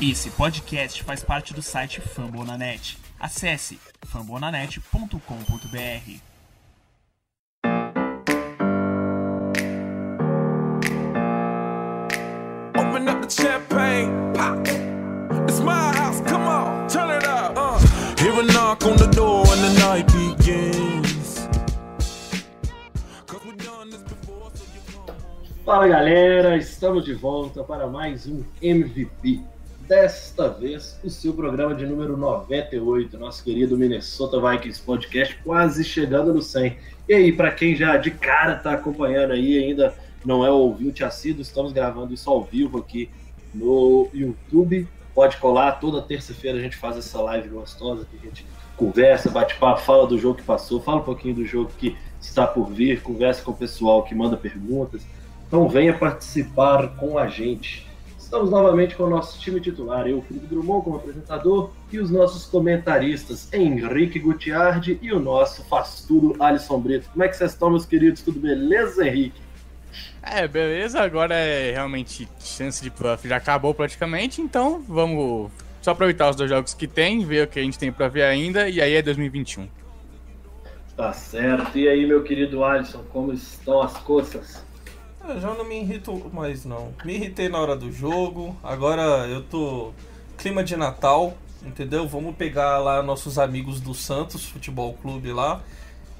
Esse podcast faz parte do site Fambonanet. Acesse fambonanet.com.br. Open up the champagne, pop. It's my house, come on, turn it up. Uh. Hear a knock on the door and the night begins. Cause we done this before, so you. Fala galera, estamos de volta para mais um MVP. Desta vez, o seu programa de número 98, nosso querido Minnesota Vikings Podcast, quase chegando no 100. E aí, para quem já de cara está acompanhando aí, ainda não é ouvinte assíduo, estamos gravando isso ao vivo aqui no YouTube. Pode colar, toda terça-feira a gente faz essa live gostosa que a gente conversa, bate papo, fala do jogo que passou, fala um pouquinho do jogo que está por vir, conversa com o pessoal que manda perguntas. Então venha participar com a gente. Estamos novamente com o nosso time titular, eu, Felipe Drummond, como apresentador, e os nossos comentaristas, Henrique Gutiardi e o nosso faz tudo, Alisson Brito. Como é que vocês estão, meus queridos? Tudo beleza, Henrique? É, beleza, agora é realmente chance de playoff já acabou praticamente, então vamos só aproveitar os dois jogos que tem, ver o que a gente tem pra ver ainda, e aí é 2021. Tá certo. E aí, meu querido Alisson, como estão as coisas? Eu já não me irrito mais não. Me irritei na hora do jogo. Agora eu tô clima de Natal, entendeu? Vamos pegar lá nossos amigos do Santos Futebol Clube lá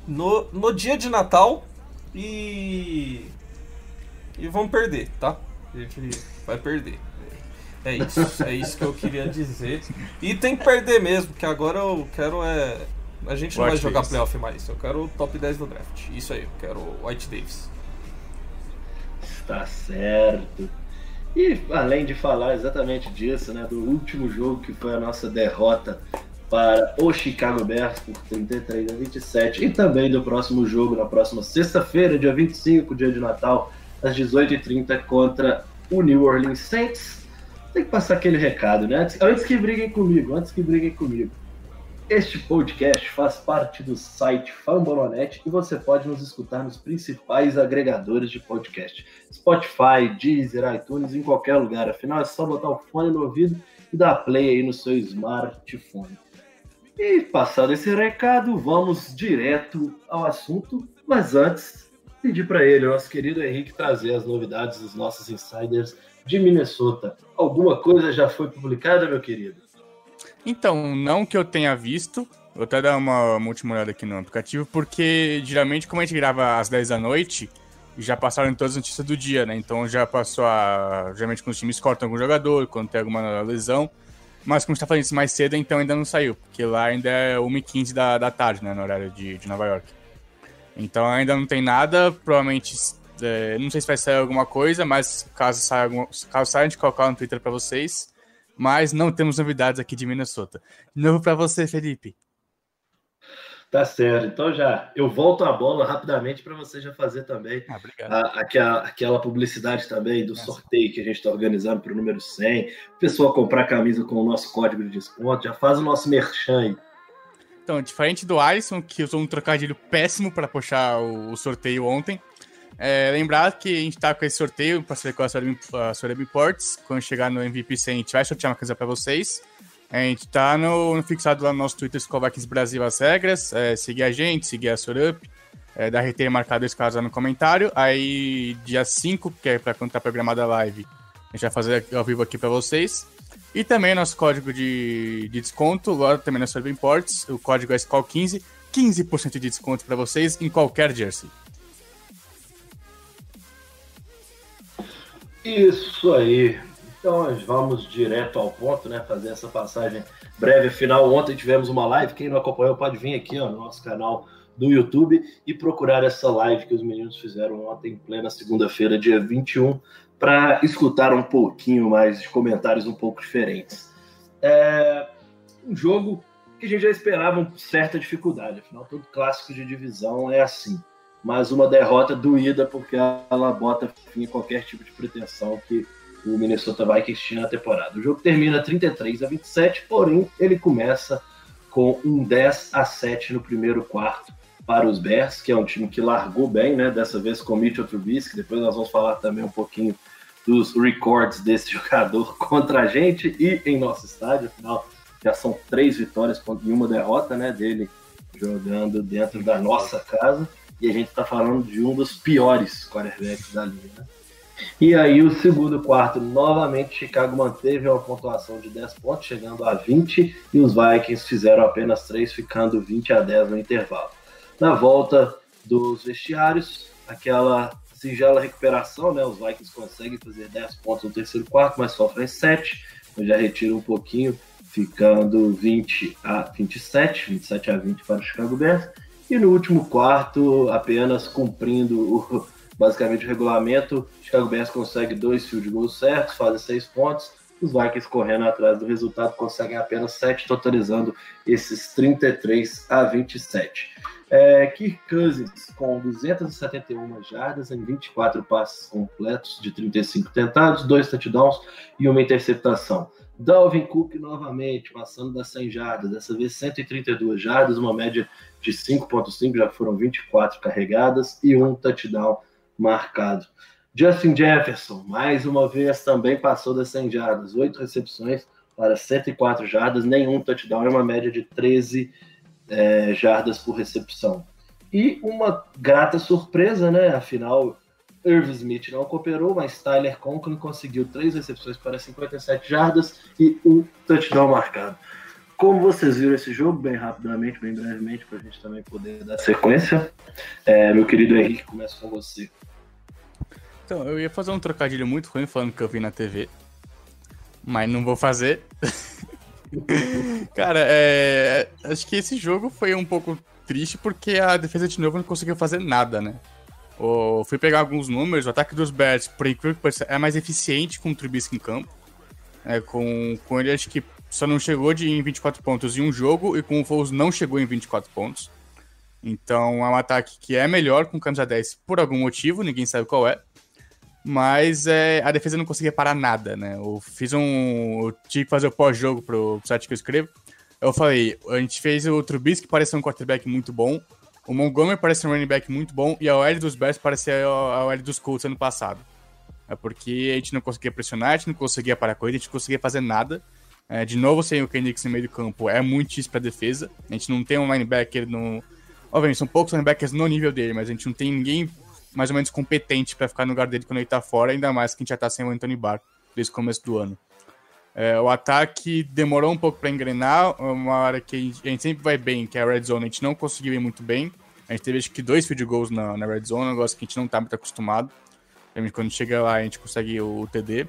no, no dia de Natal e e vamos perder, tá? A gente vai perder. É isso, é isso que eu queria dizer. E tem que perder mesmo, porque agora eu quero é a gente não vai jogar Davis. playoff mais. Eu quero o top 10 do draft. Isso aí, eu quero o White Davis. Tá certo. E além de falar exatamente disso, né, do último jogo que foi a nossa derrota para o Chicago Bears por 33 a 27 e também do próximo jogo na próxima sexta-feira, dia 25, dia de Natal, às 18h30 contra o New Orleans Saints. Tem que passar aquele recado, né? Antes, que briguem comigo, antes que briguem comigo. Este podcast faz parte do site Fambonanet e você pode nos escutar nos principais agregadores de podcast. Spotify, Deezer, iTunes, em qualquer lugar. Afinal, é só botar o fone no ouvido e dar play aí no seu smartphone. E passado esse recado, vamos direto ao assunto. Mas antes, pedir para ele, nosso querido Henrique, trazer as novidades dos nossos insiders de Minnesota. Alguma coisa já foi publicada, meu querido? Então, não que eu tenha visto, vou até dar uma, uma última olhada aqui no aplicativo, porque geralmente, como a gente grava às 10 da noite, já passaram todas as notícias do dia, né? Então já passou a. Geralmente quando os times cortam algum jogador, quando tem alguma lesão. Mas como a gente tá fazendo isso mais cedo, então ainda não saiu, porque lá ainda é 1h15 da, da tarde, né? No horário de, de Nova York. Então ainda não tem nada, provavelmente. é, não sei se vai sair alguma coisa, mas caso saia, caso saia a gente colocar no Twitter pra vocês. Mas não temos novidades aqui de Minnesota. De novo pra você, Felipe. Tá certo. Então já eu volto a bola rapidamente para você já fazer também Ah, a- aquela, aquela publicidade também do Nossa. sorteio que a gente está organizando para o número 100. O pessoal comprar camisa com o nosso código de desconto. Já faz o nosso merchan aí. Então, diferente do Alisson, que usou um trocadilho péssimo para puxar o, o sorteio ontem, é, lembrar que a gente tá com esse sorteio para ser com a Soreb Imports. Quando chegar no MVP 100, a gente vai sortear uma camisa para vocês. A gente tá no, no fixado lá no nosso Twitter, Scovax Brasil, as regras. É, seguir a gente, seguir a Sorup. É, dar RT e marcar dois casos lá no comentário. Aí, dia 5, que é para quando tá programada a live, a gente vai fazer ao vivo aqui para vocês. E também nosso código de, de desconto, agora também na Sorb Imports, o código é SCOL15, 15% de desconto para vocês em qualquer jersey. Isso aí. Então nós vamos direto ao ponto, né? Fazer essa passagem breve. Afinal, ontem tivemos uma live. Quem não acompanhou pode vir aqui ó, no nosso canal do YouTube e procurar essa live que os meninos fizeram ontem, em plena segunda-feira, dia 21, para escutar um pouquinho mais de comentários um pouco diferentes. É um jogo que a gente já esperava uma certa dificuldade, afinal, todo clássico de divisão é assim. Mas uma derrota doída, porque ela bota fim a qualquer tipo de pretensão que o Minnesota Vikings tinha na temporada. O jogo termina 33 a 27, porém ele começa com um 10 a 7 no primeiro quarto para os Bears, que é um time que largou bem, né? Dessa vez com o Mitchell Trubisky. Depois nós vamos falar também um pouquinho dos records desse jogador contra a gente e em nosso estádio. Afinal, já são três vitórias e uma derrota né, dele jogando dentro da nossa casa. E a gente está falando de um dos piores quarterbacks da liga. Né? E aí, o segundo quarto, novamente, Chicago manteve uma pontuação de 10 pontos, chegando a 20, e os Vikings fizeram apenas 3, ficando 20 a 10 no intervalo. Na volta dos vestiários, aquela singela recuperação, né? Os Vikings conseguem fazer 10 pontos no terceiro quarto, mas sofrem 7. Eu já retiro um pouquinho, ficando 20 a 27, 27 a 20 para o Chicago Bears. E no último quarto, apenas cumprindo o, basicamente o regulamento, Chicago Bears consegue dois field goals certos, fazem seis pontos. Os Vikings correndo atrás do resultado conseguem apenas sete, totalizando esses 33 a 27. É, Kirk Cousins com 271 jardas em 24 passes completos de 35 tentados, dois touchdowns e uma interceptação. Dalvin Cook novamente passando das 100 jardas, dessa vez 132 jardas, uma média de 5.5, já foram 24 carregadas e um touchdown marcado. Justin Jefferson, mais uma vez, também passou das 100 jardas, 8 recepções para 104 jardas, nenhum touchdown, é uma média de 13 é, jardas por recepção. E uma grata surpresa, né? Afinal, Irv Smith não cooperou, mas Tyler Conklin conseguiu três recepções para 57 jardas e um touchdown marcado. Como vocês viram esse jogo, bem rapidamente, bem brevemente, para a gente também poder dar sequência. É, meu querido Henrique, começa com você. Então, eu ia fazer um trocadilho muito ruim falando que eu vi na TV, mas não vou fazer. Cara, é, acho que esse jogo foi um pouco triste porque a defesa de novo não conseguiu fazer nada, né? Eu fui pegar alguns números, o ataque dos Bears, por incrível que é mais eficiente com o Trubisky em campo. É, com, com ele, acho que só não chegou de, em 24 pontos em um jogo, e com o Foles não chegou em 24 pontos. Então é um ataque que é melhor com camisa 10 por algum motivo, ninguém sabe qual é. Mas é, a defesa não conseguia parar nada, né? Eu fiz um. Eu tive que fazer o pós-jogo pro site que eu escrevo. Eu falei, a gente fez o Trubisky parecer um quarterback muito bom, o Montgomery parece um running back muito bom, e a OL dos Bears parece a OL dos Colts ano passado. É porque a gente não conseguia pressionar, a gente não conseguia parar a corrida, a gente não conseguia fazer nada. É, de novo, sem o Kendricks no meio do campo, é muito difícil pra defesa. A gente não tem um linebacker no. Obviamente, são poucos linebackers no nível dele, mas a gente não tem ninguém mais ou menos competente para ficar no lugar dele quando ele tá fora, ainda mais que a gente já tá sem o Anthony Barr desde o começo do ano. É, o ataque demorou um pouco para engrenar, uma hora que a gente, a gente, sempre vai bem, que é a Red Zone, a gente não conseguiu ir muito bem. A gente teve acho que dois field goals na, na Red Zone, um negócio que a gente não tá muito acostumado. Quando chega lá, a gente consegue o, o TD.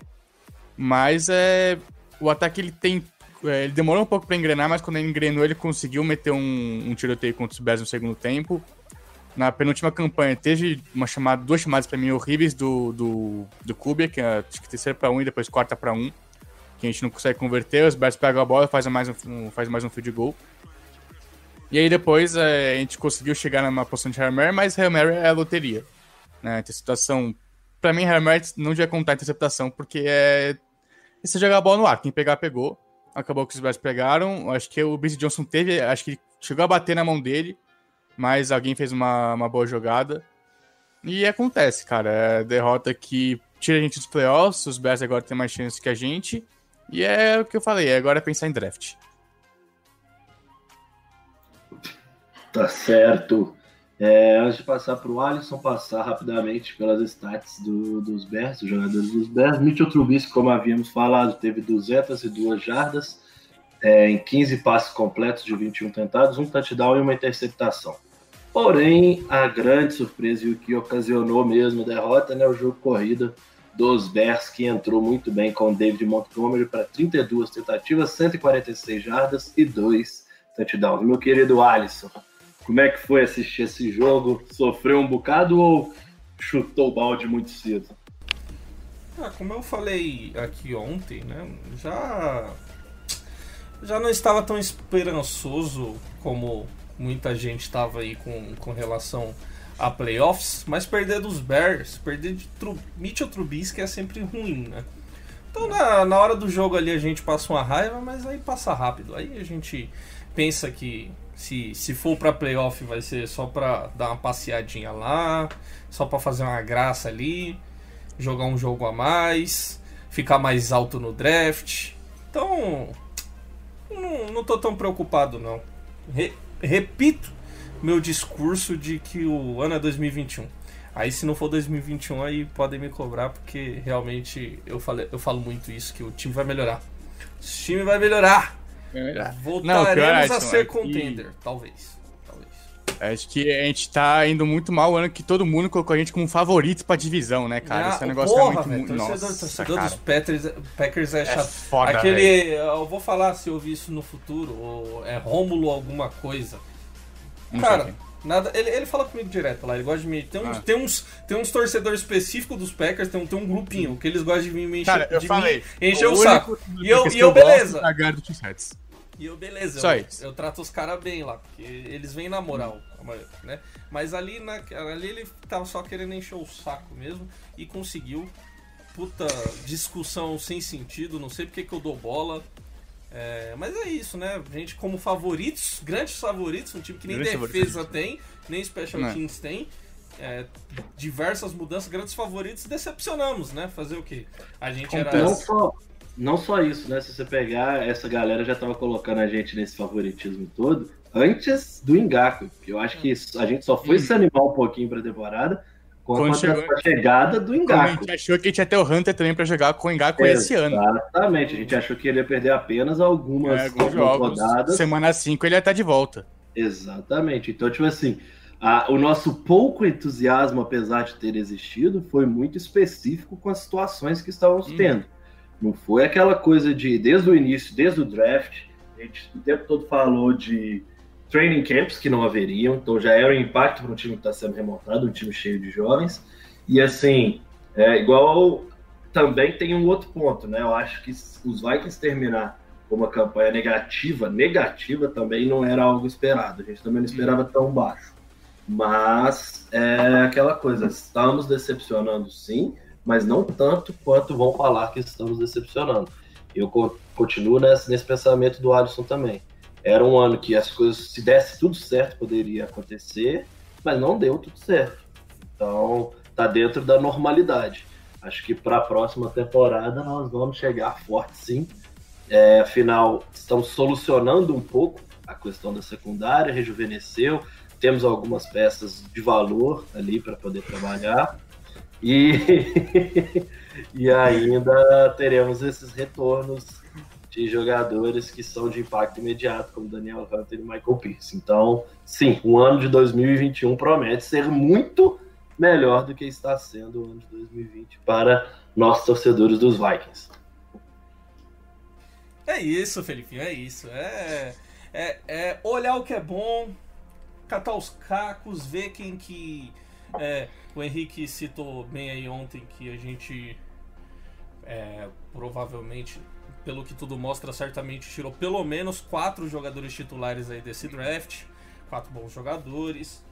Mas é, o ataque ele tem. É, ele demorou um pouco para engrenar, mas quando ele engrenou, ele conseguiu meter um, um tiroteio contra os Bears no segundo tempo na penúltima campanha teve uma chamada, duas chamadas para mim horríveis do, do, do Kubiak, que é acho que terceira para um e depois quarta para um, que a gente não consegue converter, os Bears pegam a bola faz mais um, faz mais um field goal. E aí depois é, a gente conseguiu chegar numa posição de Hail Mary, mas Hail Mary é a loteria. Né? Interceptação, para mim Hail Mary não devia contar interceptação, porque é... Você jogar a bola no ar, quem pegar, pegou. Acabou que os Bears pegaram, acho que o Bruce Johnson teve, acho que chegou a bater na mão dele, mas alguém fez uma, uma boa jogada. E acontece, cara. É derrota que tira a gente dos playoffs, os Bears agora têm mais chance que a gente. E é o que eu falei, é agora é pensar em draft. Tá certo. É, antes de passar para o Alisson, passar rapidamente pelas stats do, dos Bears, dos jogadores dos Bears. Mitchell Trubisky, como havíamos falado, teve 202 jardas é, em 15 passes completos de 21 tentados, um touchdown e uma interceptação. Porém, a grande surpresa e o que ocasionou mesmo a derrota, né, o jogo corrida dos Bears, que entrou muito bem com David Montgomery para 32 tentativas, 146 jardas e 2 touchdowns. Meu querido Alisson, como é que foi assistir esse jogo? Sofreu um bocado ou chutou o balde muito cedo? Ah, como eu falei aqui ontem, né, já já não estava tão esperançoso como muita gente estava aí com, com relação a playoffs, mas perder dos Bears, perder de Tru Mitchell Trubisky é sempre ruim, né? Então na, na hora do jogo ali a gente passa uma raiva, mas aí passa rápido. Aí a gente pensa que se, se for para playoff vai ser só para dar uma passeadinha lá, só para fazer uma graça ali. jogar um jogo a mais, ficar mais alto no draft. Então, não, não tô tão preocupado não. Re- repito meu discurso de que o ano é 2021. Aí se não for 2021 aí podem me cobrar porque realmente eu falei, eu falo muito isso que o time vai melhorar. O time vai melhorar. Voltaremos pior, a Alisson, ser é que- contender, talvez. Talvez. Acho que a gente tá indo muito mal o ano que todo mundo colocou a gente como favorito pra divisão, né, cara? Ah, Esse negócio porra, é muito. muito torcedor, Nossa, torcedor cara. dos Packers, Packers é É chato. foda, Aquele. velho. Eu vou falar se eu vi isso no futuro, ou é Rômulo alguma coisa. Não Cara, nada. Ele, ele fala comigo direto lá, ele gosta de me. Tem uns, Ah. tem uns, tem uns torcedores específicos dos Packers, tem um, tem um grupinho que eles gostam de me encher, Cara, eu de falei. mim encher o, único saco. E eu, e eu beleza. é. E eu, beleza, Só eu, isso. eu trato os caras bem lá, porque eles vêm na moral, né? Mas ali, na, ali ele tava só querendo encher o saco mesmo e conseguiu. Puta discussão sem sentido, não sei porque que eu dou bola. É, mas é isso, né? A gente como favoritos, grandes favoritos, um time que nem Grandes defesa favoritos. tem, nem special Não. teams tem. é, diversas mudanças, grandes favoritos, decepcionamos, né? Fazer o quê? A gente era. Não só, não só isso, né? Se você pegar, essa galera já tava colocando a gente nesse favoritismo todo antes do Engaku. que Eu acho que a gente só foi se animar um pouquinho pra temporada Quando a, chegou- a chegada do Como a gente achou que a gente ia ter o Hunter também pra jogar com o Engaku esse ano. Exatamente, a gente achou que ele ia perder apenas algumas, É, algumas jogos. rodadas. Semana 5 ele ia estar de volta. Exatamente. Então, tipo assim, a- o nosso pouco entusiasmo, apesar de ter existido, foi muito específico com as situações que estávamos Hum. tendo. Não foi aquela coisa de, desde o início, desde o draft, a gente o tempo todo falou de training camps que não haveriam, então já era um impacto para um time que está sendo remontado, um time cheio de jovens. E assim, é igual também tem um outro ponto, né? Eu acho que os Vikings terminar com uma campanha negativa, negativa também não era algo esperado. A gente também não esperava tão baixo. Mas é aquela coisa, estamos decepcionando sim, mas não tanto quanto vão falar que estamos decepcionando. Eu co- continuo nesse, nesse pensamento do Alisson também. Era um ano que as coisas, se desse tudo certo, poderia acontecer, mas não deu tudo certo. Então, tá dentro da normalidade. Acho que para a próxima temporada nós vamos chegar forte sim. É, afinal, estamos solucionando um pouco a questão da secundária, rejuvenesceu, temos algumas peças de valor ali para poder trabalhar. E, e ainda teremos esses retornos de jogadores que são de impacto imediato, como Daniel Hunter e Michael Pierce. Então, sim, o ano de 2021 promete ser muito melhor do que está sendo o ano de 2020 para nós torcedores dos Vikings. É isso, Felipinho, é isso. É, é, é olhar o que é bom, catar os cacos, ver quem que. é, o Henrique citou bem aí ontem que a gente é, provavelmente, pelo que tudo mostra, certamente tirou pelo menos quatro jogadores titulares aí desse draft. Quatro bons jogadores.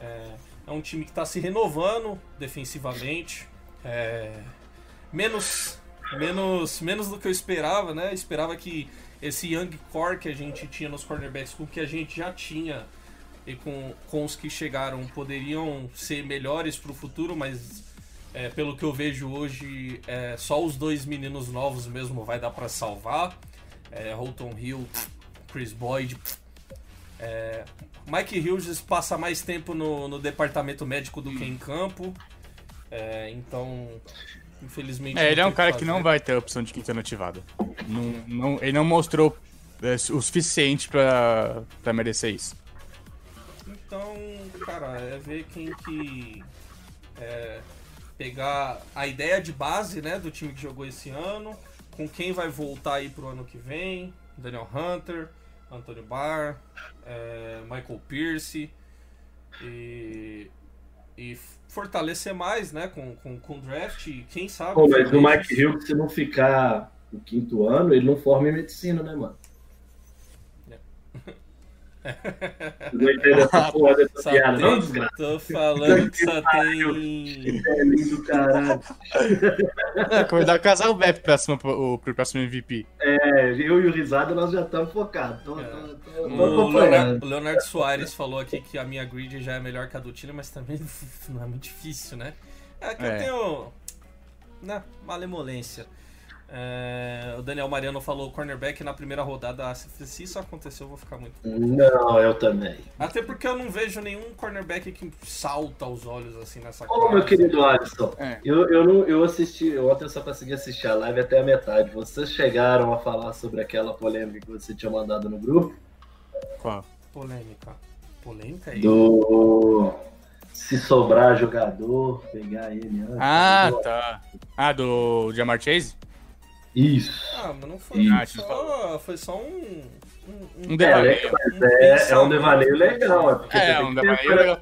É, é um time que está se renovando defensivamente. É, menos menos menos do que eu esperava, né? Esperava que esse young core que a gente tinha nos cornerbacks, com o que a gente já tinha e com, com os que chegaram, poderiam ser melhores para o futuro, mas é, pelo que eu vejo hoje, é, só os dois meninos novos mesmo vai dar para salvar. É, Holton Hill, Chris Boyd. É, Mike Hughes passa mais tempo no, no departamento médico do que em campo. É, então, infelizmente. É, ele é não um cara que não fazer. vai ter a opção de quinta ativada. Não, não, ele não mostrou é, o suficiente pra merecer isso. Então, cara, é ver quem que. é, pegar a ideia de base né, do time que jogou esse ano, com quem vai voltar aí pro ano que vem. Daniel Hunter, Anthony Barr, é, Michael Pierce. E, e fortalecer mais né, com, com, com o draft. E quem sabe. Pô, mas o Mike Hill, se não ficar no quinto ano, ele não forma em medicina, né, mano? Você não porra dessa piada, não, desgraça? Tô falando que só tem. É lindo, caralho. É, convidar o casal Bep próximo, pro, pro próximo MVP. É, eu e o Risada, nós já estamos focados. Tô, É. tô, tô, tô O. Leonardo, Leonardo Soares falou aqui que a minha grid já é melhor que a do Tina, mas também não é muito difícil, né? É que eu É. tenho. né, malemolência. É, o Daniel Mariano falou cornerback na primeira rodada. Se isso aconteceu, eu vou ficar muito. Não, eu também. Até porque eu não vejo nenhum cornerback que salta aos olhos assim nessa Ô, meu querido Alisson, É. eu, eu, não, eu assisti, eu ontem só consegui assistir a live até a metade. Vocês chegaram a falar sobre aquela polêmica que você tinha mandado no grupo? Qual? Polêmica. Polêmica aí? Do. Se sobrar jogador, pegar ele antes. Ah, tá. Ah, do Jamar Chase? Isso. Ah, mas não foi, Ah, só, foi só um. Um, Um É, devaneio. mas é, é um devaneio legal, é porque É, é um que devaneio legal.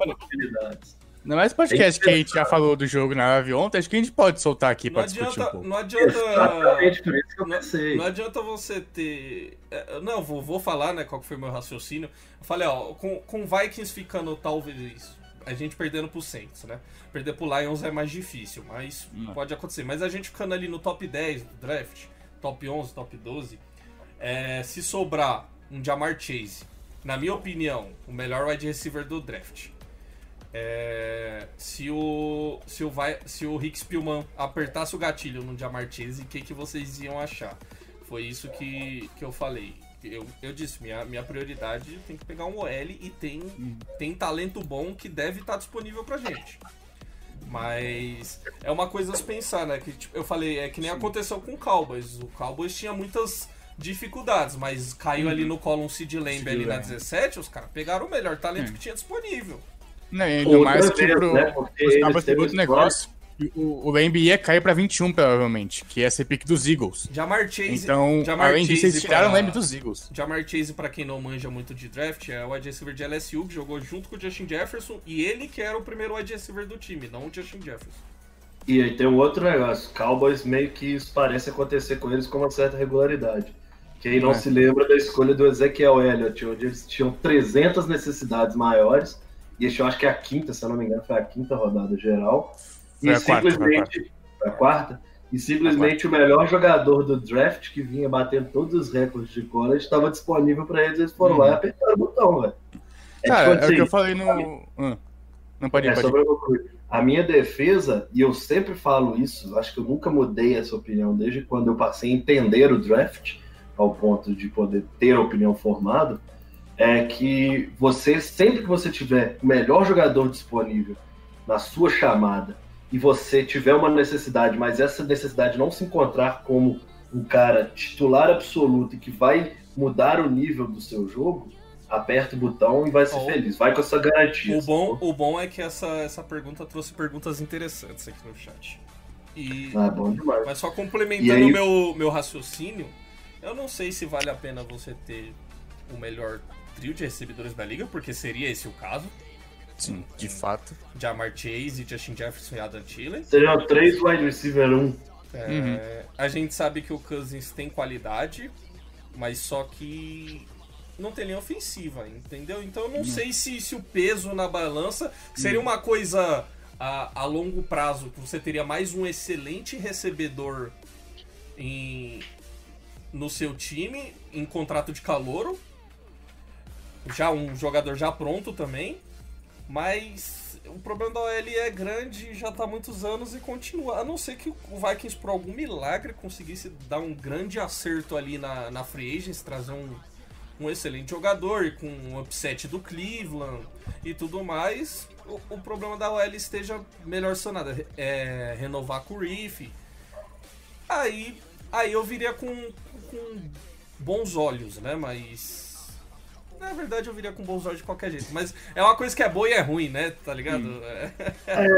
Não mais podcast que a gente já falou do jogo na live ontem, acho que a gente pode soltar aqui Não pra discutir um pouco. não adianta. Exatamente por isso que eu Não, pensei. não adianta você ter. é, Não, vou, vou falar, né, qual que foi o meu raciocínio. Eu falei, ó, com, com Vikings ficando talvez. A gente perdendo pro Saints, né? Perder pro Lions é mais difícil, mas Não. pode acontecer. Mas a gente ficando ali no top 10 do draft, top 11, top 12, é, se sobrar um Jamar Chase, na minha opinião, o melhor wide receiver do draft. É, se o se o vai se o Rick Spielman apertasse o gatilho no Jamar Chase, o que, que vocês iam achar? Foi isso que, que eu falei. Eu, eu disse, minha, minha prioridade tem que pegar um OL e tem, tem talento bom que deve estar disponível pra gente. Mas é uma coisa a se pensar, né? Que tipo, eu falei, é que nem aconteceu com o Cowboys. O Cowboys tinha muitas dificuldades, mas caiu ali no colo um Sid Lamb ali na Lamb. 17, os caras pegaram o melhor talento Hum. que tinha disponível. Não, ainda Outra mais que pro, né, porque os Cowboys têm tem outro negócio. O, o Lamb ia cair pra 21, provavelmente, que ia ser pique dos Eagles. Jamar Chase. Então, Jamar além disso, eles tiraram o Lamb dos Eagles. Jamar Chase, pra quem não manja muito de draft, é o wide receiver de LSU que jogou junto com o Justin Jefferson e ele que era o primeiro wide receiver do time, não o Justin Jefferson. E aí tem um outro negócio. Cowboys meio que isso parece acontecer com eles com uma certa regularidade. Quem não É. se lembra da escolha do Ezequiel Elliott, onde eles tinham 300 necessidades maiores, e esse eu acho que é a quinta, se eu não me engano, foi a quinta rodada geral. Foi e a quarta, simplesmente. Foi a quarta? E simplesmente o melhor jogador do draft, que vinha batendo todos os recordes de college, estava disponível para eles, eles foram lá e apertaram o botão, velho. É Cara, tipo é o que eu assim, falei no. Ah, Não pode ir, é, pode sobre. A minha defesa, e eu sempre falo isso, acho que eu nunca mudei essa opinião desde quando eu passei a entender o draft, ao ponto de poder ter a opinião formada, é que você, sempre que você tiver o melhor jogador disponível na sua chamada e você tiver uma necessidade, mas essa necessidade não se encontrar como um cara titular absoluto e que vai mudar o nível do seu jogo, aperta o botão e vai ser Oh. feliz. Vai com essa garantia. O bom, o bom é que essa, essa pergunta trouxe perguntas interessantes aqui no chat. E, Ah, bom demais. mas só complementando aí- o meu, meu raciocínio, eu não sei se vale a pena você ter o melhor trio de recebedores da liga, porque seria esse o caso. Sim, de fato. Jamar Chase, Justin Jefferson e Adam Thielen. Seriam três wide receiver 1. É, Uhum. A gente sabe que o Cousins tem qualidade, mas só que não tem linha ofensiva, entendeu? Então eu não sei se, se o peso na balança seria uma coisa a, a longo prazo, que você teria mais um excelente recebedor em, no seu time, em contrato de calouro, já um jogador já pronto também, mas o problema da OL é grande, já tá há muitos anos e continua. A não ser que o Vikings, por algum milagre, conseguisse dar um grande acerto ali na, na Free Agents, trazer um, um excelente jogador com um upset do Cleveland e tudo mais, o, o problema da OL esteja melhor sanado. É, renovar com o Reef. Aí, aí eu viria com, com bons olhos, né? Mas. Na verdade, eu viria com bons olhos de qualquer jeito. Mas é uma coisa que é boa e é ruim, né? Tá ligado? É.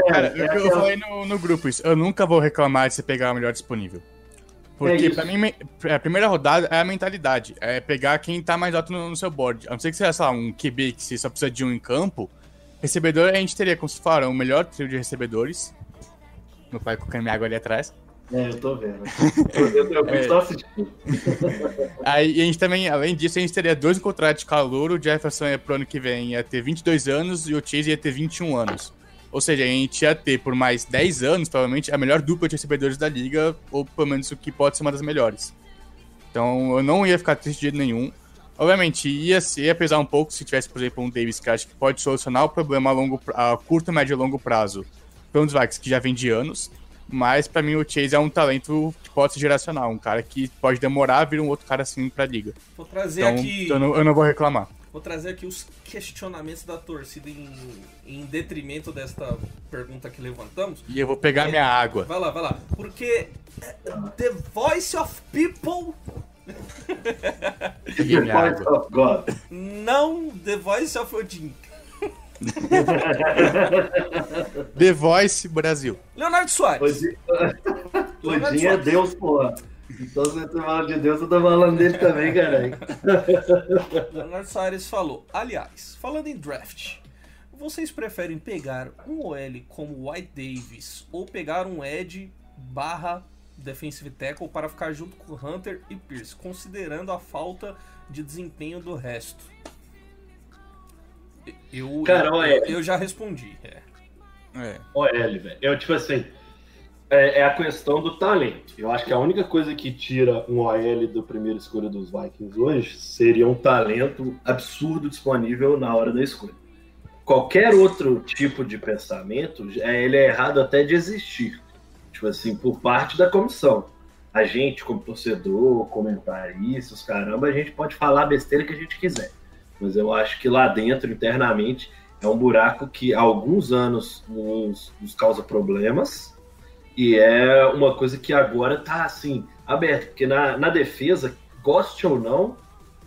Cara, é o que eu falei no, no grupo isso. Eu nunca vou reclamar de você pegar o melhor disponível. Porque isso. pra mim, a primeira rodada é a mentalidade. É pegar quem tá mais alto no, no seu board. A não ser que seja, sei lá, um QB que você só precisa de um em campo. Recebedor, a gente teria, como se falaram, o melhor trio de recebedores. Meu pai colocando minha água ali atrás. É, eu tô vendo. Eu, eu, eu É. só assistindo. Aí a gente também, além disso, a gente teria dois contratos de calor. O Jefferson ia pro ano que vem ia ter 22 anos e o Chase ia ter 21 anos. Ou seja, a gente ia ter por mais 10 anos, provavelmente, a melhor dupla de recebedores da liga, ou pelo menos o que pode ser uma das melhores. Então eu não ia ficar triste de jeito nenhum. Obviamente, ia, ser- ia pesar um pouco se tivesse, por exemplo, um Davis que acho que pode solucionar o problema a, longo, a curto, médio e longo prazo para um dos Vikings que já vem de anos. Mas pra mim o Chase é um talento que pode ser geracional, um cara que pode demorar a vir um outro cara assim pra liga. Vou trazer Então aqui. eu não, eu não vou reclamar. Vou trazer aqui os questionamentos da torcida em, em detrimento desta pergunta que levantamos. E eu vou pegar minha água. Vai lá, vai lá. Porque é, The Voice of People, minha Voice água. of God. não The Voice of Odin. The Voice Brasil. Leonardo Soares. Odin Odin é Deus, porra. Então se você fala de Deus, eu tô falando dele também, caralho. Leonardo Soares falou: Aliás, falando em draft, vocês preferem pegar um OL como White Davis ou pegar um Ed barra defensive tackle para ficar junto com Hunter e Pierce, considerando a falta de desempenho do resto? Eu, Cara, eu, OL. eu já respondi. é. É. OL, velho. Eu, tipo assim, é, é a questão do talento. Eu acho que a única coisa que tira um OL do primeiro escolha dos Vikings hoje seria um talento absurdo disponível na hora da escolha. Qualquer outro tipo de pensamento, é, ele é errado até de existir. Tipo assim, por parte da comissão. A gente, como torcedor, comentaristas, caramba, a gente pode falar a besteira que a gente quiser. Mas eu acho que lá dentro, internamente, é um buraco que há alguns anos nos, nos causa problemas e é uma coisa que agora tá assim, aberto, porque na, na defesa, goste ou não,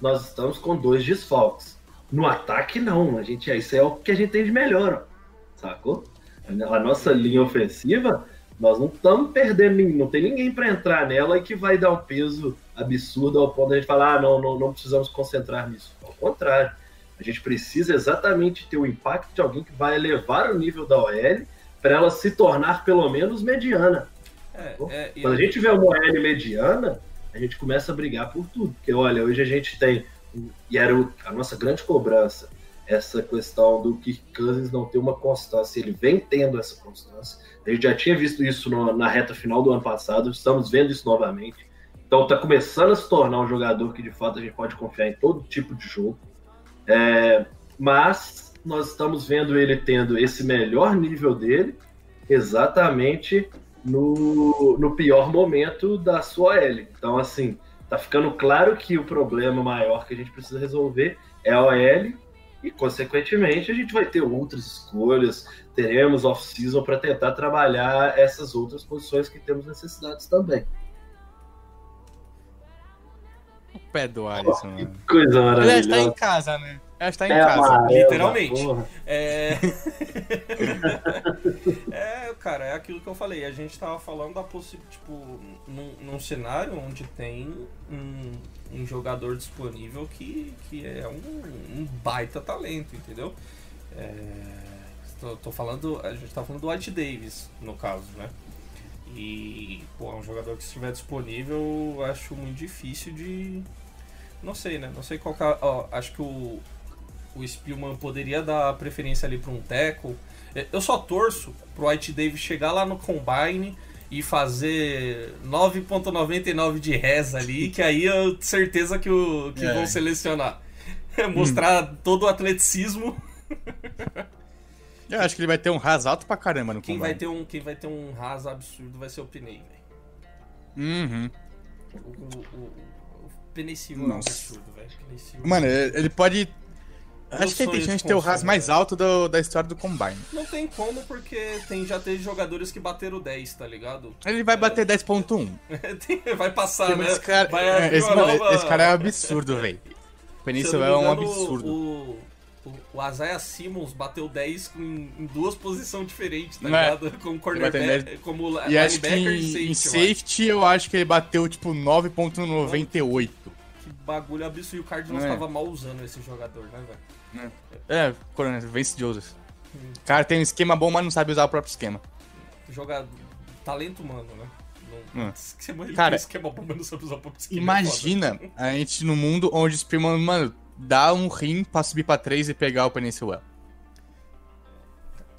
nós estamos com dois desfalques. No ataque, não, a gente, isso é o que a gente tem de melhor, sacou? A nossa linha ofensiva, nós não estamos perdendo, não tem ninguém para entrar nela e que vai dar um peso absurdo ao ponto de gente falar, ah, não, não, não precisamos concentrar nisso. Ao contrário, a gente precisa exatamente ter o impacto de alguém que vai elevar o nível da OL para ela se tornar pelo menos mediana. É, é, Quando a gente vê uma OL mediana, a gente começa a brigar por tudo. Porque, olha, hoje a gente tem, e era a nossa grande cobrança, essa questão do Kirk Cousins não ter uma constância. Ele vem tendo essa constância. A gente já tinha visto isso no- na reta final do ano passado, estamos vendo isso novamente. Então está começando a se tornar um jogador que de fato a gente pode confiar em todo tipo de jogo. É, mas nós estamos vendo ele tendo esse melhor nível dele exatamente no, no pior momento da sua L. Então, assim, tá ficando claro que o problema maior que a gente precisa resolver é a OL e, consequentemente, a gente vai ter outras escolhas, teremos off-season para tentar trabalhar essas outras posições que temos necessidades também. Pé do Alisson, mano. Coisa Ele já está em maravilhosa. casa, né? Já está em É casa. literalmente. É... é, cara, é aquilo que eu falei. A gente tava falando da possibilidade, tipo, num, num cenário onde tem um, um jogador disponível que, que é um, um baita talento, entendeu? É, tô, tô falando, a gente tá falando do White Davis, no caso, né? E, pô, é um jogador que estiver disponível, eu acho muito difícil de. Não sei, né? Não sei qual que é. Ó, acho que o, o Spielman poderia dar preferência ali para um tackle. É, Eu só torço pro White Davis chegar lá no Combine e fazer 9.99 de res ali, que aí eu tenho certeza que, o, que É. vão selecionar. Mostrar todo o atleticismo. Eu acho que ele vai ter um ras alto pra caramba no Quem combine. vai, ter um, quem vai ter um ras absurdo vai ser o Penei, velho. Uhum. O, o, o, Silva é um absurdo, velho. Penei Silva- Mano, ele pode. Meus Acho que tem sonhos chance de ter o ras mais alto do- da história do Combine. Não tem como, porque tem, já teve jogadores que bateram 10, tá ligado? Ele vai bater 10.1. Tem- vai passar, né? Esse cara, vai é, esse, nova- esse cara é um absurdo, velho. Eu é um engano, absurdo. O, o, o Isaiah Simmons bateu 10 em, em duas posições diferentes, tá é? ligado? Como cornerback, como E acho que linebacker em, e em safety. eu acho. eu acho que ele bateu tipo 9.98. Que bagulho absurdo. E o Cardinals É. tava mal usando esse jogador, né, velho? É, Coronel, Vence Joseph. O cara tem um esquema bom, mas não sabe usar o próprio esquema. Jogador. Talento humano, né? Não, Hum. esquema, Cara, esquema bom, mas não sabe usar o próprio esquema. é Imagina a gente no mundo onde mano, dá um rim pra subir pra 3 e pegar o Peninsula.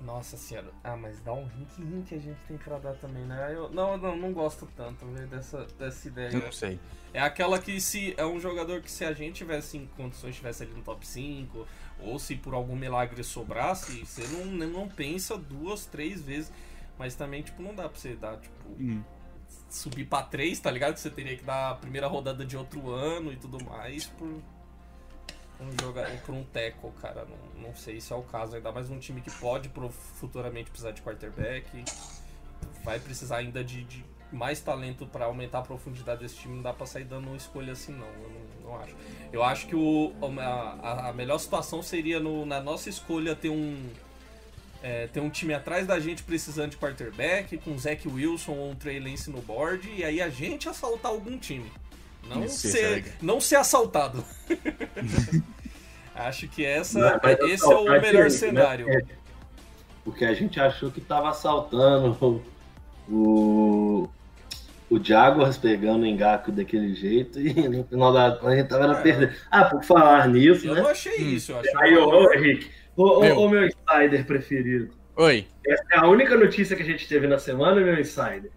Nossa senhora. Ah, mas dá um rim, que rim que a gente tem pra dar também, né? Eu, não, não, não gosto tanto dessa, dessa ideia. Eu não sei. É aquela que se é um jogador que se a gente tivesse em condições, estivesse ali no top 5, ou se por algum milagre sobrasse, você não, não pensa duas, três vezes. Mas também, tipo, não dá pra você dar, tipo, Hum. subir pra três, tá ligado? Você teria que dar a primeira rodada de outro ano e tudo mais por um jogar por um tackle, cara. Não, não sei se é o caso. Ainda mais um time que pode pro- futuramente precisar de quarterback. Vai precisar ainda de, de mais talento pra aumentar a profundidade desse time. Não dá pra sair dando uma escolha assim, não. Eu não, não acho. Eu acho que o, a, a- melhor situação seria no- na nossa escolha ter um. É, ter um time atrás da gente precisando de quarterback, com o Zach Wilson ou um Trey Lance no board, e aí a gente assaltar algum time. Não, Isso, é ser, legal. não ser assaltado. Acho que essa, Não, esse é o melhor diferente, cenário. né? É, Porque a gente achou que tava assaltando o, o Jaguars pegando o Engaku daquele jeito e no final da a gente tava na É. perda. Ah, por falar nisso, Eu né? não achei Hum. isso, eu achei Aí, ô, Meu. ô, meu insider preferido. Oi. Essa é a única notícia que a gente teve na semana, meu insider.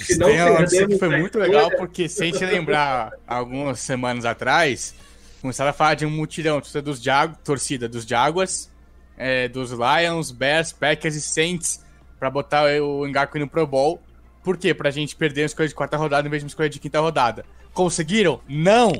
Se não Tem uma notícia perdemos que foi a muito legal, porque se a gente lembrar algumas semanas atrás, começaram a falar de um mutirão torcida dos, Jag torcida dos Jaguars, é, dos Lions, Bears, Packers e Saints pra botar o Ngaku no Pro Bowl. Por quê? Pra gente perder uma escolha de quarta rodada em vez de uma escolha de quinta rodada. Conseguiram? Não!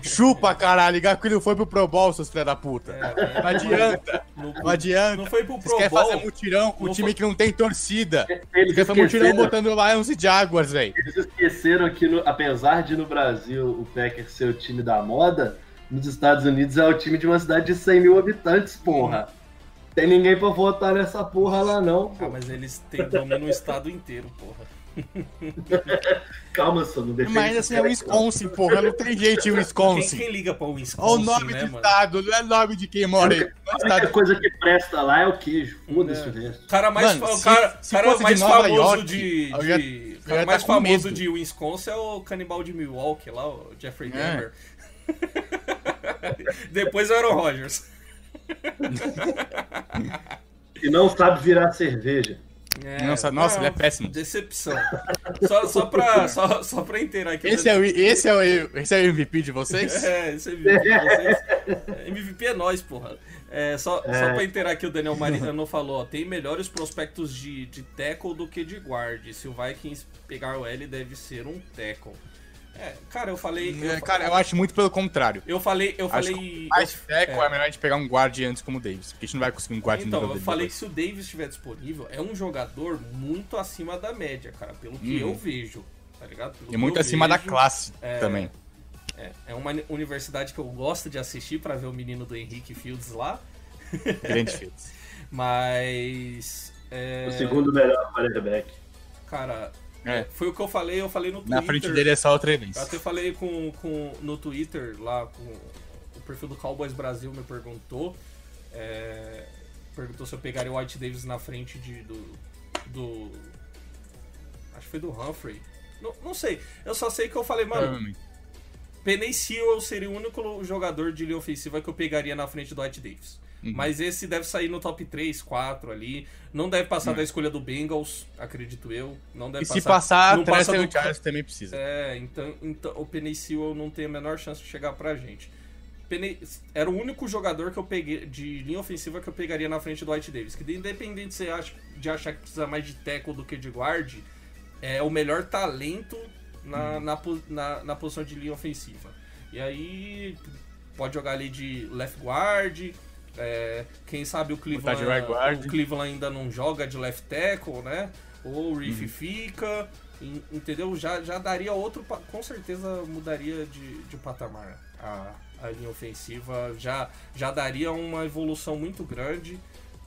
Chupa, caralho! Ngaku não foi pro Pro Bowl, seus filha da puta. É, Não adianta, não, não adianta. não foi pro Pro querem Bowl. fazer mutirão com um time foi- que não tem torcida. Eles querem fazer mutirão botando Lions e Jaguars, velho. eles esqueceram que, no- apesar de no Brasil o Packers ser o time da moda, nos Estados Unidos é o time de uma cidade de 100 mil habitantes, porra. Tem ninguém pra votar nessa porra lá, não. Ah, Pô. mas eles têm domínio o estado inteiro, porra. Calma, só não defende. Mas assim é Wisconsin, porra. Não tem jeito em Quem, Wisconsin. quem liga pra Wisconsin, Olha o nome né, do mano? estado, não é nome de quem mora aí. É A única coisa que presta lá é o queijo. Foda-se É. o resto. Cara mais, Mano, se- cara, se cara de mais Nova famoso York, de, de- cara ia mais tá famoso medo. de Wisconsin é o canibal de Milwaukee lá, o Jeffrey É. Dahmer. Depois é o Aaron Rodgers. E não sabe virar cerveja. É, Nossa, nossa, ele é péssimo. Decepção. Só, só, pra, só, só pra inteirar aqui. Esse é, o, esse, é o, esse é o MVP de vocês? É, esse é MVP de vocês. É, MVP é nós, porra. É, só, É. só pra inteirar aqui, o Daniel Mariano falou, ó, tem melhores prospectos de, de tackle do que de guard. Se o Vikings pegar o L, deve ser um tackle. É, cara, eu falei... É, Eu, Cara, eu acho muito pelo contrário. eu falei... Eu Acho falei... Mais teco é. é. melhor a gente pegar um guard antes como o Davis. Porque a gente não vai conseguir um guard no Então, eu dele falei que depois. se o Davis estiver disponível, é um jogador muito acima da média, cara, pelo que Uhum. eu vejo, tá ligado? Pelo E que muito acima da vejo. classe É. também. É, é uma universidade que eu gosto de assistir pra ver o menino do Henrique Fields lá, Grande Fields. mas. é, O segundo melhor quarterback. Cara, É. foi o que eu falei, eu falei no Twitter. Na frente dele é só o Trey Eu até falei com, com, no Twitter, lá, com o perfil do Cowboys Brasil me perguntou. é, perguntou se eu pegaria o White Davis na frente de, do, do. Acho que foi do Humphrey. Não, não sei. Eu só sei que eu falei, mano. Penei Sewell seria o único jogador de linha ofensiva que eu pegaria na frente do White Davis. Uhum. Mas esse deve sair no top 3, 4 ali. Não deve passar Uhum. da escolha do Bengals, acredito eu. Não deve E se passar. passar, não passa do- Charles também precisa. É, então, então o Penei Sewell não tem a menor chance de chegar pra gente. Penei- era o único jogador que eu peguei de linha ofensiva que eu pegaria na frente do White Davis. Que independente de você acha, de achar que precisa mais de tackle do que de guard, é o melhor talento na, na, po- na, na posição de linha ofensiva. E aí pode jogar ali de left guard. É, quem sabe o Cleveland, right o Cleveland ainda não joga de left tackle, né? Ou o Reef fica. en- Entendeu? Já, já daria outro. Com certeza mudaria de, de patamar a, a linha ofensiva. Já, já daria uma evolução muito grande.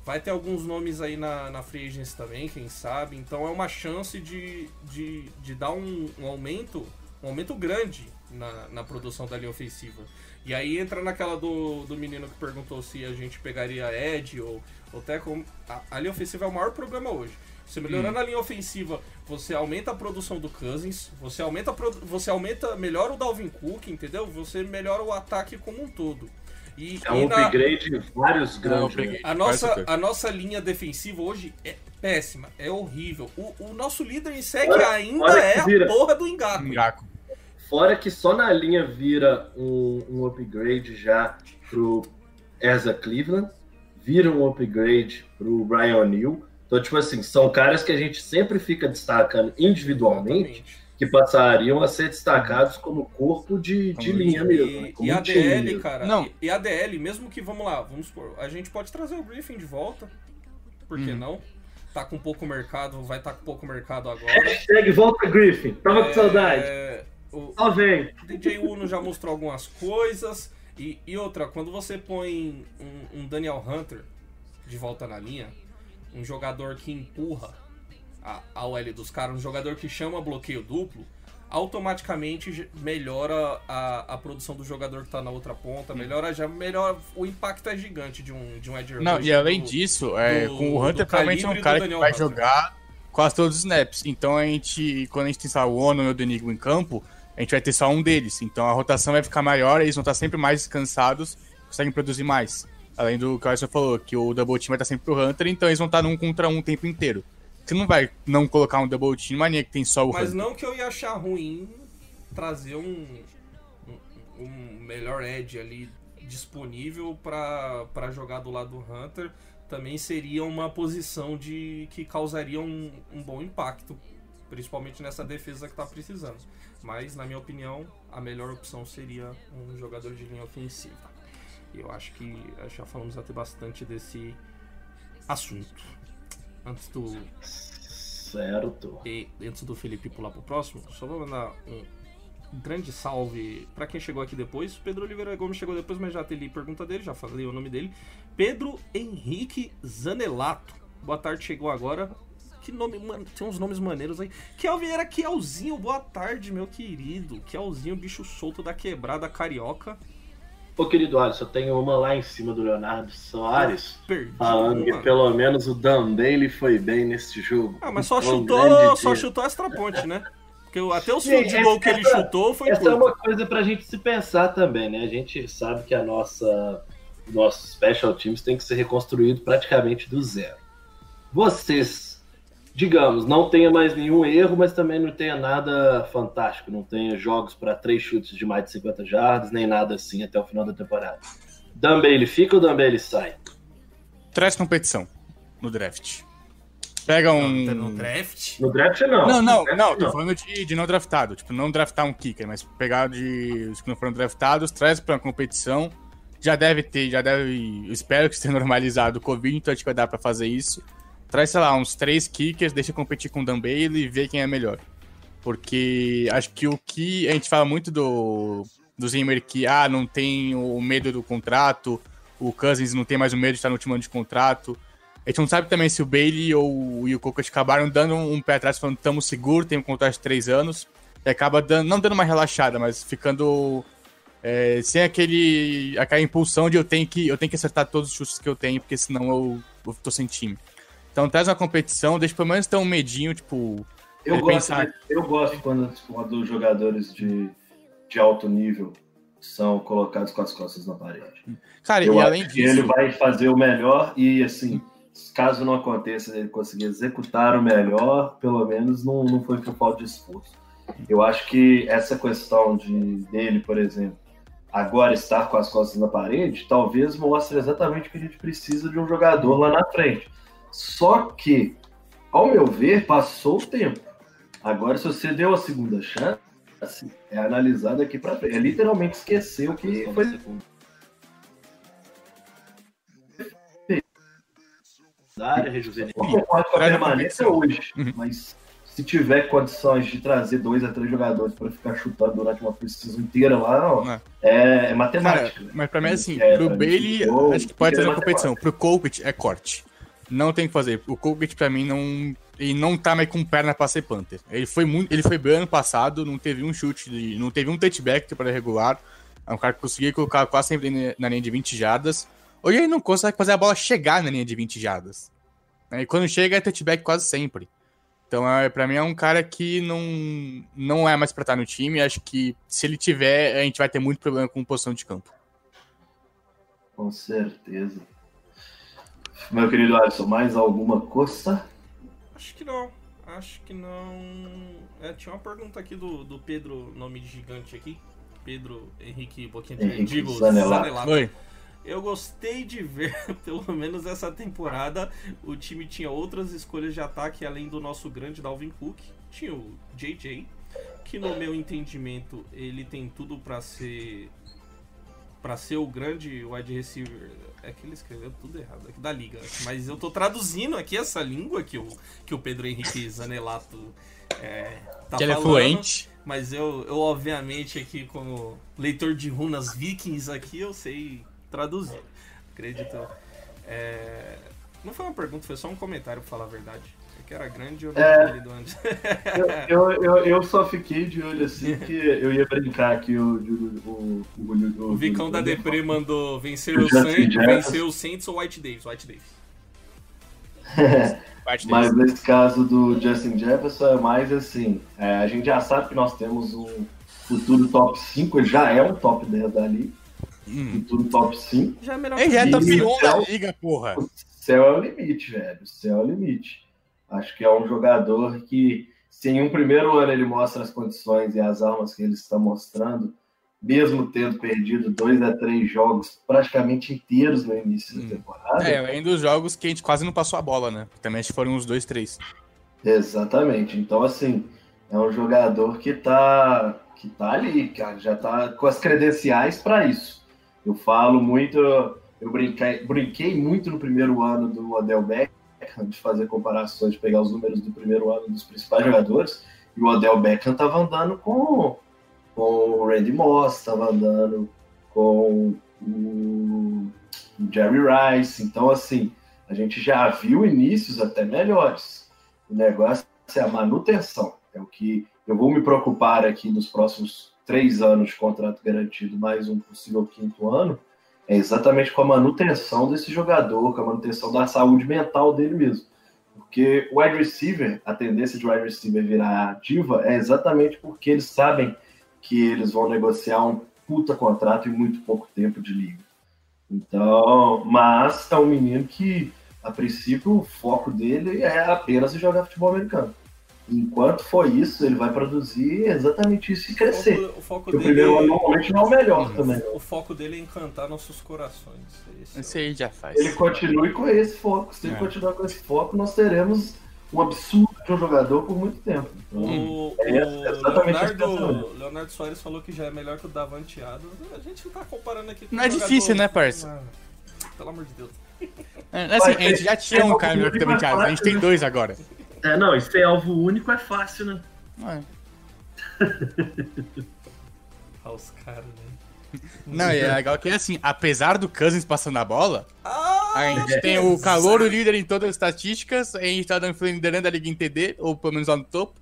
Vai ter alguns nomes aí na, na Free Agency também, quem sabe. Então é uma chance de, de, de dar um, um aumento, um aumento grande na, na produção da linha ofensiva. E aí entra naquela do, do menino que perguntou se a gente pegaria Ed ou, ou Teco. A, a linha ofensiva é o maior problema hoje. Você melhorando a linha ofensiva, você aumenta a produção do Cousins, você aumenta, você aumenta, melhora o Dalvin Cook, entendeu? Você melhora o ataque como um todo. E, É um e na- upgrade em vários Não, grandes. a nossa, a nossa linha defensiva hoje é péssima, é horrível. O, o nosso líder em sec Olha- ainda olha é a porra do Engaku. Ngaku. Fora que só na linha vira um, um upgrade já pro Ezra Cleveland, vira um upgrade pro Brian O'Neill. Então Então, tipo assim, são caras que a gente sempre fica destacando individualmente, Exatamente. que passariam a ser destacados como corpo de, de Como linha mesmo. né? E, e a DL, mesmo. cara. Não. E, e a DL, mesmo que, vamos lá, vamos supor, a gente pode trazer o Griffin de volta. Por que Uhum. não? Tá com pouco mercado, vai estar com pouco mercado agora. Hashtag volta Griffin. Tava com saudade. O Só vem. DJ Uno já mostrou algumas coisas. E, e outra, quando você põe um, um Daniel Hunter de volta na linha, um jogador que empurra a, a OL dos caras, um jogador que chama bloqueio duplo, automaticamente melhora a, a produção do jogador que tá na outra ponta, melhora já melhora o impacto é gigante de um de um edge Não, e além do- disso, é, do- com o Hunter provavelmente é um cara que vai Hunter. jogar quase todos os snaps. Então a gente, quando a gente tem sei lá, o Ono e o Denigo em campo, a gente vai ter só um deles. Então a rotação vai ficar maior, eles vão estar sempre mais descansados, conseguem produzir mais. Além do que o Alisson falou, que o double team vai estar sempre pro Hunter, então eles vão estar num contra um o tempo inteiro. Você não vai não colocar um double team mania que tem só o Mas Hunter. não que eu ia achar ruim trazer um, um, um melhor edge ali disponível pra pra jogar do lado do Hunter. Também seria uma posição de que causaria um, um bom impacto, principalmente nessa defesa que tá precisando. Mas, na minha opinião, a melhor opção seria um jogador de linha ofensiva. E eu acho que já falamos até bastante desse assunto. Antes do, Certo. e antes do Felipe pular pro próximo, só vou mandar um grande salve pra quem chegou aqui depois. Pedro Oliveira Gomes chegou depois, mas já ali pergunta dele, já falei o nome dele. Pedro Henrique Zanelato. Boa tarde, chegou agora. Que nome, mano, tem uns nomes maneiros aí. Kel Vieira Kielzinho, boa tarde, meu querido. Kielzinho, bicho solto da quebrada carioca. Ô, querido Alisson, eu tenho uma lá em cima do Leonardo Soares, Perdi. falando que uma. pelo menos o Dan Bailey foi bem nesse jogo. Ah, mas só Um chutou, grande só dia. chutou extra ponte, né? Porque até o goal essa- que ele essa- chutou foi Essa é curto. uma coisa pra gente se pensar também, né? A gente sabe que a nossa nosso special teams tem que ser reconstruído praticamente do zero. Vocês, digamos, não tenha mais nenhum erro, mas também não tenha nada fantástico, não tenha jogos para três chutes de mais de 50 jardas, nem nada assim até o final da temporada. Dan Bailey fica ou Dan Bailey sai? Traz competição no draft. Pega um. No draft? No draft não. Não, não, draft, não, tô falando de, de não draftado. Tipo, não draftar um kicker, mas pegar de os que não foram draftados, traz pra competição. Já deve ter, já deve. eu Espero que esteja normalizado o Covid, então acho que vai dar pra fazer isso. Traz, sei lá, uns três kickers, deixa competir com o Dan Bailey e vê quem é melhor. Porque acho que o que a gente fala muito do, do Zimmer que, ah, não tem o medo do contrato, o Cousins não tem mais o medo de estar no último ano de contrato. A gente não sabe também se o Bailey ou o Yukokot acabaram dando um pé atrás, falando estamos seguros, tem um contrato de três anos, e acaba dando, não dando uma relaxada, mas ficando é, sem aquele, aquela impulsão de eu tenho, que, eu tenho que acertar todos os chutes que eu tenho, porque senão eu, eu tô sem time. Então traz uma competição, deixa pelo menos ter um medinho, tipo, Eu gosto, pensar- eu gosto quando, quando os jogadores de, de alto nível são colocados com as costas na parede. cara, Eu e além que ele disso, vai fazer o melhor e, assim, caso não aconteça ele conseguir executar o melhor, pelo menos não, não foi por falta de esforço. Eu acho que essa questão de dele, por exemplo, agora estar com as costas na parede, talvez mostre exatamente o que a gente precisa de um jogador lá na frente. Só que, ao meu ver, passou o tempo. Agora, se você deu a segunda chance, é analisar daqui para frente. É literalmente esquecer o que foi Da área, rejuvenescer. A permanência competição. hoje, Uhum. mas se tiver condições de trazer dois a três jogadores para ficar chutando durante uma precisão inteira lá, não, É. é, é cara, matemática. né? mas pra mim, assim, É, pro pra Bailey, acho que pode ter é uma competição. Pro Colquitt é corte. Não tem o que fazer. O Colquitt, pra mim, não. Ele não tá mais com perna pra ser Panther. Ele foi muito. Ele foi bem ano passado, não teve um chute, de, não teve um touchback para regular. É um cara que conseguia colocar quase sempre na- linha de 20 jardas. Hoje ele não consegue fazer a bola chegar na linha de 20 jardas. Né, E quando chega é touchback quase sempre. Então, é, pra mim, é um cara que não, não é mais pra estar no time. Acho que se ele tiver, a gente vai ter muito problema com posição de campo. Com certeza. Meu querido Alisson, mais alguma coisa? Acho que não. Acho que não. É, tinha uma pergunta aqui do, do Pedro, nome de gigante aqui. Pedro Henrique Boquinha de Henrique digo, Zanelato. Oi. eu gostei de ver, pelo menos essa temporada, o time tinha outras escolhas de ataque além do nosso grande Dalvin Cook. Tinha o JJ, que no meu entendimento ele tem tudo pra ser para ser o grande wide receiver. É que ele escreveu tudo errado aqui da liga. Mas eu tô traduzindo aqui essa língua que o, que o Pedro Henrique Zanelato é, tá que ele é falando. fluente. Mas eu, eu, obviamente, aqui como leitor de runas vikings aqui, eu sei traduzir. Acredito. É... Não foi uma pergunta, foi só um comentário, pra falar a verdade. Que era grande e eu não É. lido antes. Eu, eu, eu, eu só fiquei de olho assim que eu ia brincar aqui o. O, o, o, O Vicão da Depre mandou vencer O Saints, vencer o Saints ou White Davis? White Davis. Mas nesse caso do Justin Jefferson é mais assim, é, a gente já sabe que nós temos um futuro top 5, ele já é um top 10 dali, Hum. futuro top 5. Já é melhor Ele já é top 1 da liga, porra. O céu é o limite, velho. O céu é o limite. Acho que é um jogador que, se em um primeiro ano ele mostra as condições e as armas que ele está mostrando, mesmo tendo perdido dois a três jogos praticamente inteiros no início Hum. da temporada, É, além dos jogos que a gente quase não passou a bola, né? Também acho que foram uns dois, três. Exatamente. Então, assim, é um jogador que tá, que tá ali, cara, já tá com as credenciais para isso. Eu falo muito, eu brinquei, brinquei muito no primeiro ano do Odell Beckham, de fazer comparações, de pegar os números do primeiro ano dos principais jogadores, e o Odell Beckham tava andando com, com o Randy Moss, tava andando com o Jerry Rice. Então, assim, a gente já viu inícios até melhores. O negócio é a manutenção. É o que eu vou me preocupar aqui nos próximos três anos de contrato garantido, mais um possível quinto ano, é exatamente com a manutenção desse jogador, com a manutenção da saúde mental dele mesmo. Porque o wide receiver, a tendência de wide receiver virar diva é exatamente porque eles sabem que eles vão negociar um puta contrato em muito pouco tempo de liga. Então, mas é um menino que, a princípio, o foco dele é apenas jogar futebol americano. Enquanto for isso, ele vai produzir exatamente isso e O crescer. foco, o foco Porque o dele. primeiro ano normalmente não é o melhor também. O foco dele é encantar nossos corações. Esse é o- Esse aí já faz. Ele continue com esse foco. Se ele É. continuar com esse foco, nós teremos um absurdo de um jogador por muito tempo. Então, O, É o esse Leonardo. Leonardo Soares falou que já é melhor que o Davante Adams. A gente não tá comparando aqui com Não é jogador- difícil, né, parça? Ah, Pelo amor de Deus. É, assim, a gente já tinha um cara melhor que o Devin Adams, a gente tem dois agora. É, não, e ser alvo único é fácil, né? Não, Ah, os caras, né? Não, e é legal que assim, apesar do Cousins passando a bola, Ah, a gente tem o calor, o líder em todas as estatísticas, a gente tá dando- liderando a liga em TD, ou pelo menos lá no topo.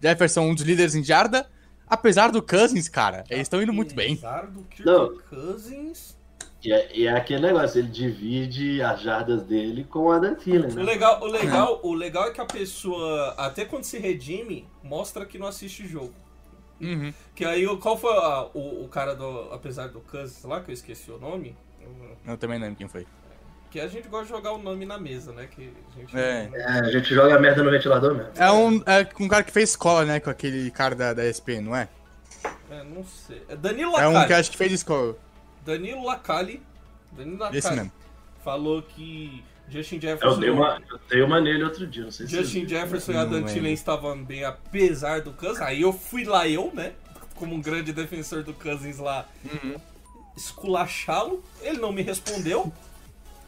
Jefferson, um dos líderes em jarda. Apesar do Cousins, cara, eles estão indo muito bem. Apesar do Kirk. Cousins. E é, e é aquele negócio, ele divide as jardas dele com o Adam Thielen, O né? legal, o, legal, o legal é que a pessoa, até quando se redime, mostra que não assiste jogo. Uhum. Que aí, o- qual foi a- o, o cara do. Apesar do Cousins lá, que eu esqueci o nome. Eu também não lembro quem foi. Que a gente gosta de jogar o nome na mesa, né? Que a gente É. É, a gente joga a merda no ventilador mesmo. É um, é um cara que fez escola, né, com aquele cara da, da ESPN, não é? É, não sei. É Danilo É um que acho que fez escola. Danilo Lacalle. Danilo Lacalle. Esse mesmo. Falou que Justin Eu Jefferson. dei, uma, eu dei uma nele outro dia, não sei se Justin Jefferson e Adam. Thielen estavam bem apesar do Cousins. Aí eu fui lá, eu, né? Como um grande defensor do Cousins lá, Uhum. esculachá-lo. Ele não me respondeu.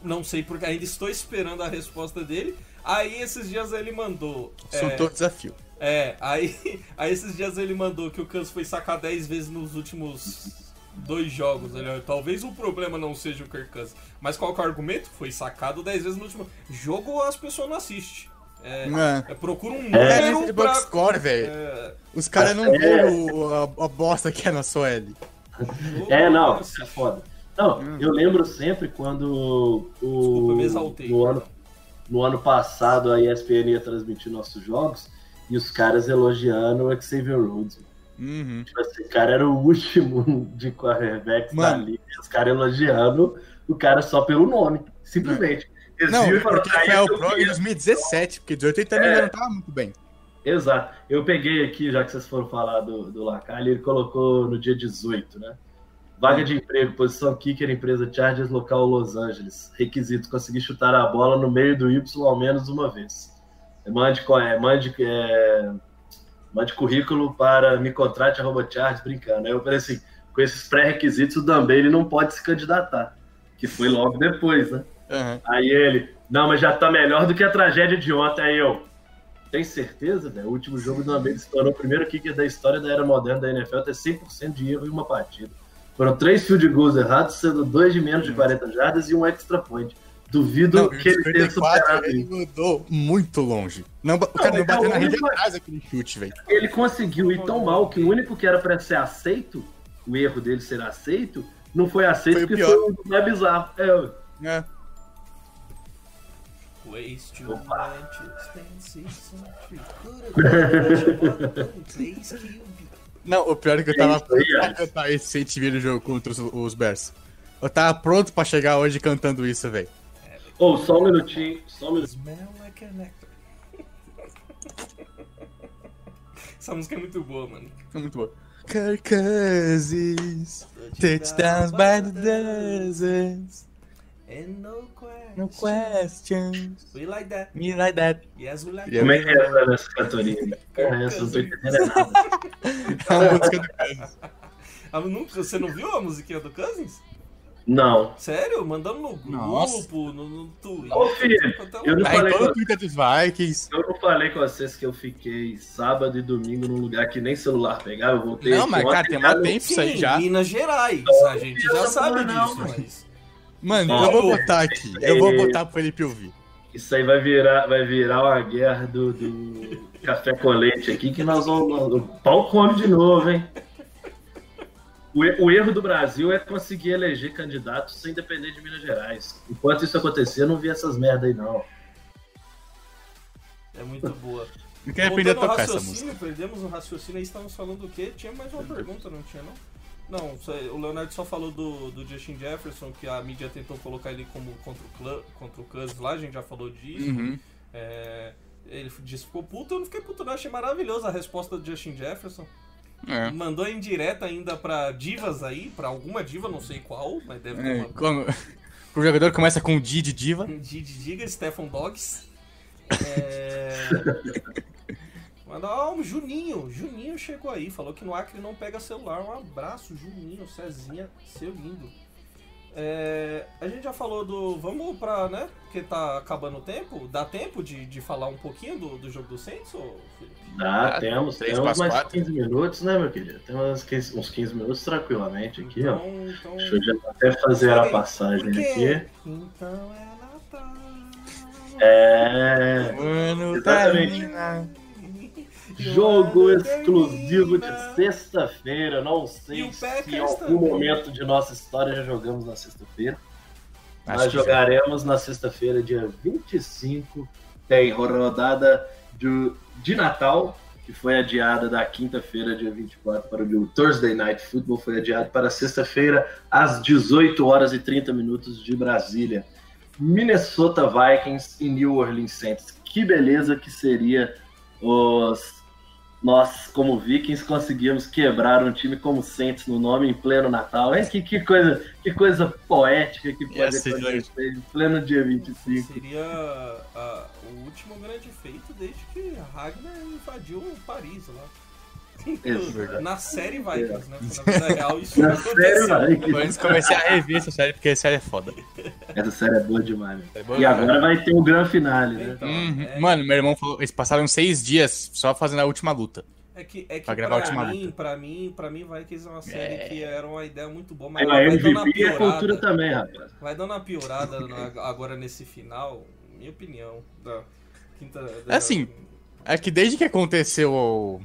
Não sei porque ainda estou esperando a resposta dele. Aí esses dias ele mandou. é, Soltou o desafio. É, aí, aí esses dias ele mandou que o Kansas foi sacar 10 vezes nos últimos dois jogos. Ele, talvez o problema não seja o Kirk Cousins. Mas qual que é o argumento? Foi sacado 10 vezes no último jogo, as pessoas não assistem. É, É. é, procura um É, número esse pra... box score, velho. É, Os caras não veem o- a, a bosta que é na sua L. É, não, assiste. é foda. Não, Hum. eu lembro sempre quando o. Desculpa, me exaltei. No ano, no ano passado a ESPN ia transmitir nossos jogos e os caras elogiando o Xavier Rhodes. Uhum. Tipo, esse cara era o último de quarterbacks da Mano. liga. Os caras elogiando o cara só pelo nome, simplesmente. Eles Não, viram porque "Ah, foi o esse eu Pro em queria." 2017, porque 18 ele também É. não tava muito bem. Exato. Eu peguei aqui, já que vocês foram falar do, do Lacalle, ele colocou no dia 18, né? Vaga de emprego, posição kicker, empresa Chargers, local Los Angeles. Requisitos: conseguir chutar a bola no meio do Y ao menos uma vez. Mande, co- é, mande, é, mande currículo para me contrate arroba Chargers, brincando. Aí eu falei assim, com esses pré-requisitos, o Dan Bailey não pode se candidatar. Que foi logo depois, né? Aham. Aí ele, não, mas já tá melhor do que a tragédia de ontem. Aí eu, tem certeza, velho? O último jogo do Ambeiro se tornou o primeiro kicker da história da era moderna da NFL a ter 100% de erro em uma partida. Foram três field goals errados, sendo dois de menos de 40 jardas e um extra point. Duvido Não, que ele tenha 54, superado ele mudou muito longe. Não, o cara não mas bateu é na rede único- atrás aquele chute, velho. Ele conseguiu ir tão mal que o único que era pra ser aceito, o erro dele ser aceito, não foi aceito Foi porque pior. foi o mais bizarro. É, É. Waste you Opa. want to you be. Não, o pior é que eu tava isso aí, pronto pra cantar esse ver no jogo contra os, os Bears. Eu tava pronto pra chegar hoje cantando isso, velho. Ô, só um minutinho, só um minutinho. Smell like a nectar. Essa música é muito boa, mano. É muito bom. Kirk Cousins, touchdowns by the dozens, And no question. no questions, We like that. me like that. Yes, we like Yeah. Como that. é que é essa, essa cantoria? Essa, não tô entendendo nada. É uma música do Cousins. Ah, nunca, você não viu a musiquinha do Cousins? Não. Sério? Mandamos no grupo, no, no Twitter. Ô, filho, eu não falei com- o Twitter dos Vikings. Eu não falei com vocês que eu fiquei sábado e domingo num lugar que nem celular pegava. Eu voltei. Não, mas cara, tem mais tempo isso aí já. Minas Gerais. A gente já sabe não, disso, mas... Mano, eu vou botar aqui. Eu vou botar pro Felipe ouvir. Isso aí vai virar, vai virar uma guerra do, do café com leite aqui que nós vamos. O pau come de novo, hein? O, o erro do Brasil é conseguir eleger candidatos sem depender de Minas Gerais. Enquanto isso acontecer, eu não vi essas merda aí, não. É muito boa. Eu quero aprender a tocar essa raciocínio, música. Perdemos o raciocínio aí, estávamos falando do quê? Tinha mais uma pergunta, não tinha não? Não, o Leonardo só falou do, do Justin Jefferson, que a mídia tentou colocar ele como contra o, Clã, contra o Cousins lá, a gente já falou disso. Uhum. É, ele disse que ficou puto, eu não fiquei puto não, achei maravilhosa a resposta do Justin Jefferson. É. Mandou em direta ainda pra divas aí, pra alguma diva, não sei qual, mas deve ter É, uma... quando o jogador começa com D de diva. Didi Diga, Stefan Dogs. É... Manda, ó, o Juninho. Juninho chegou aí, falou que no Acre não pega celular. Um abraço, Juninho, Cezinha, seu lindo. É, a gente já falou do. Vamos pra, né? Porque tá acabando o tempo. Dá tempo de, de falar um pouquinho do, do jogo do Saints, ô Felipe? Dá, Ah, temos, três temos pras mais quatro. 15 minutos, né, meu querido? Temos uns 15, uns 15 minutos tranquilamente aqui, ó. Então, então... Deixa eu já até fazer a passagem aqui. Então é Natal. É. Mano, Exatamente. termina. Jogo exclusivo de sexta-feira. Não sei o se em Packers algum também. momento de nossa história já jogamos na sexta-feira. Nós que já. jogaremos na sexta-feira, dia 25. Tem rodada de, de Natal, que foi adiada da quinta-feira, dia 24, para o dia- o Thursday Night Football, foi adiado para sexta-feira, às 18 horas e 30 minutos de Brasília. Minnesota Vikings e New Orleans Saints. Que beleza que seria os nós, como Vikings, conseguimos quebrar um time como Saints no nome em pleno Natal. É, que, que, coisa, que coisa poética que Ia pode acontecer em pleno dia 25. Seria ah, o último grande feito desde que Ragnar invadiu Paris lá. Na série Vikings, né? Na vida real isso Na não série, aconteceu. Vikings. Antes começar a rever essa série, porque a série é foda. Essa série é boa demais. meu. É boa, E né? agora vai ter o grande finale, né? Então, Uhum. é, Mano, meu irmão falou, eles passaram seis dias só fazendo a última luta. é que, é que pra pra, gravar a última mim, luta. pra mim, pra mim, Vikings é uma série É. que era uma ideia muito boa, mas A ela vai dando uma MVP é cultura piorada. também, rapaz. Vai dando uma piorada na- agora nesse final, minha opinião. Da quinta. da- É assim, É que desde que aconteceu o...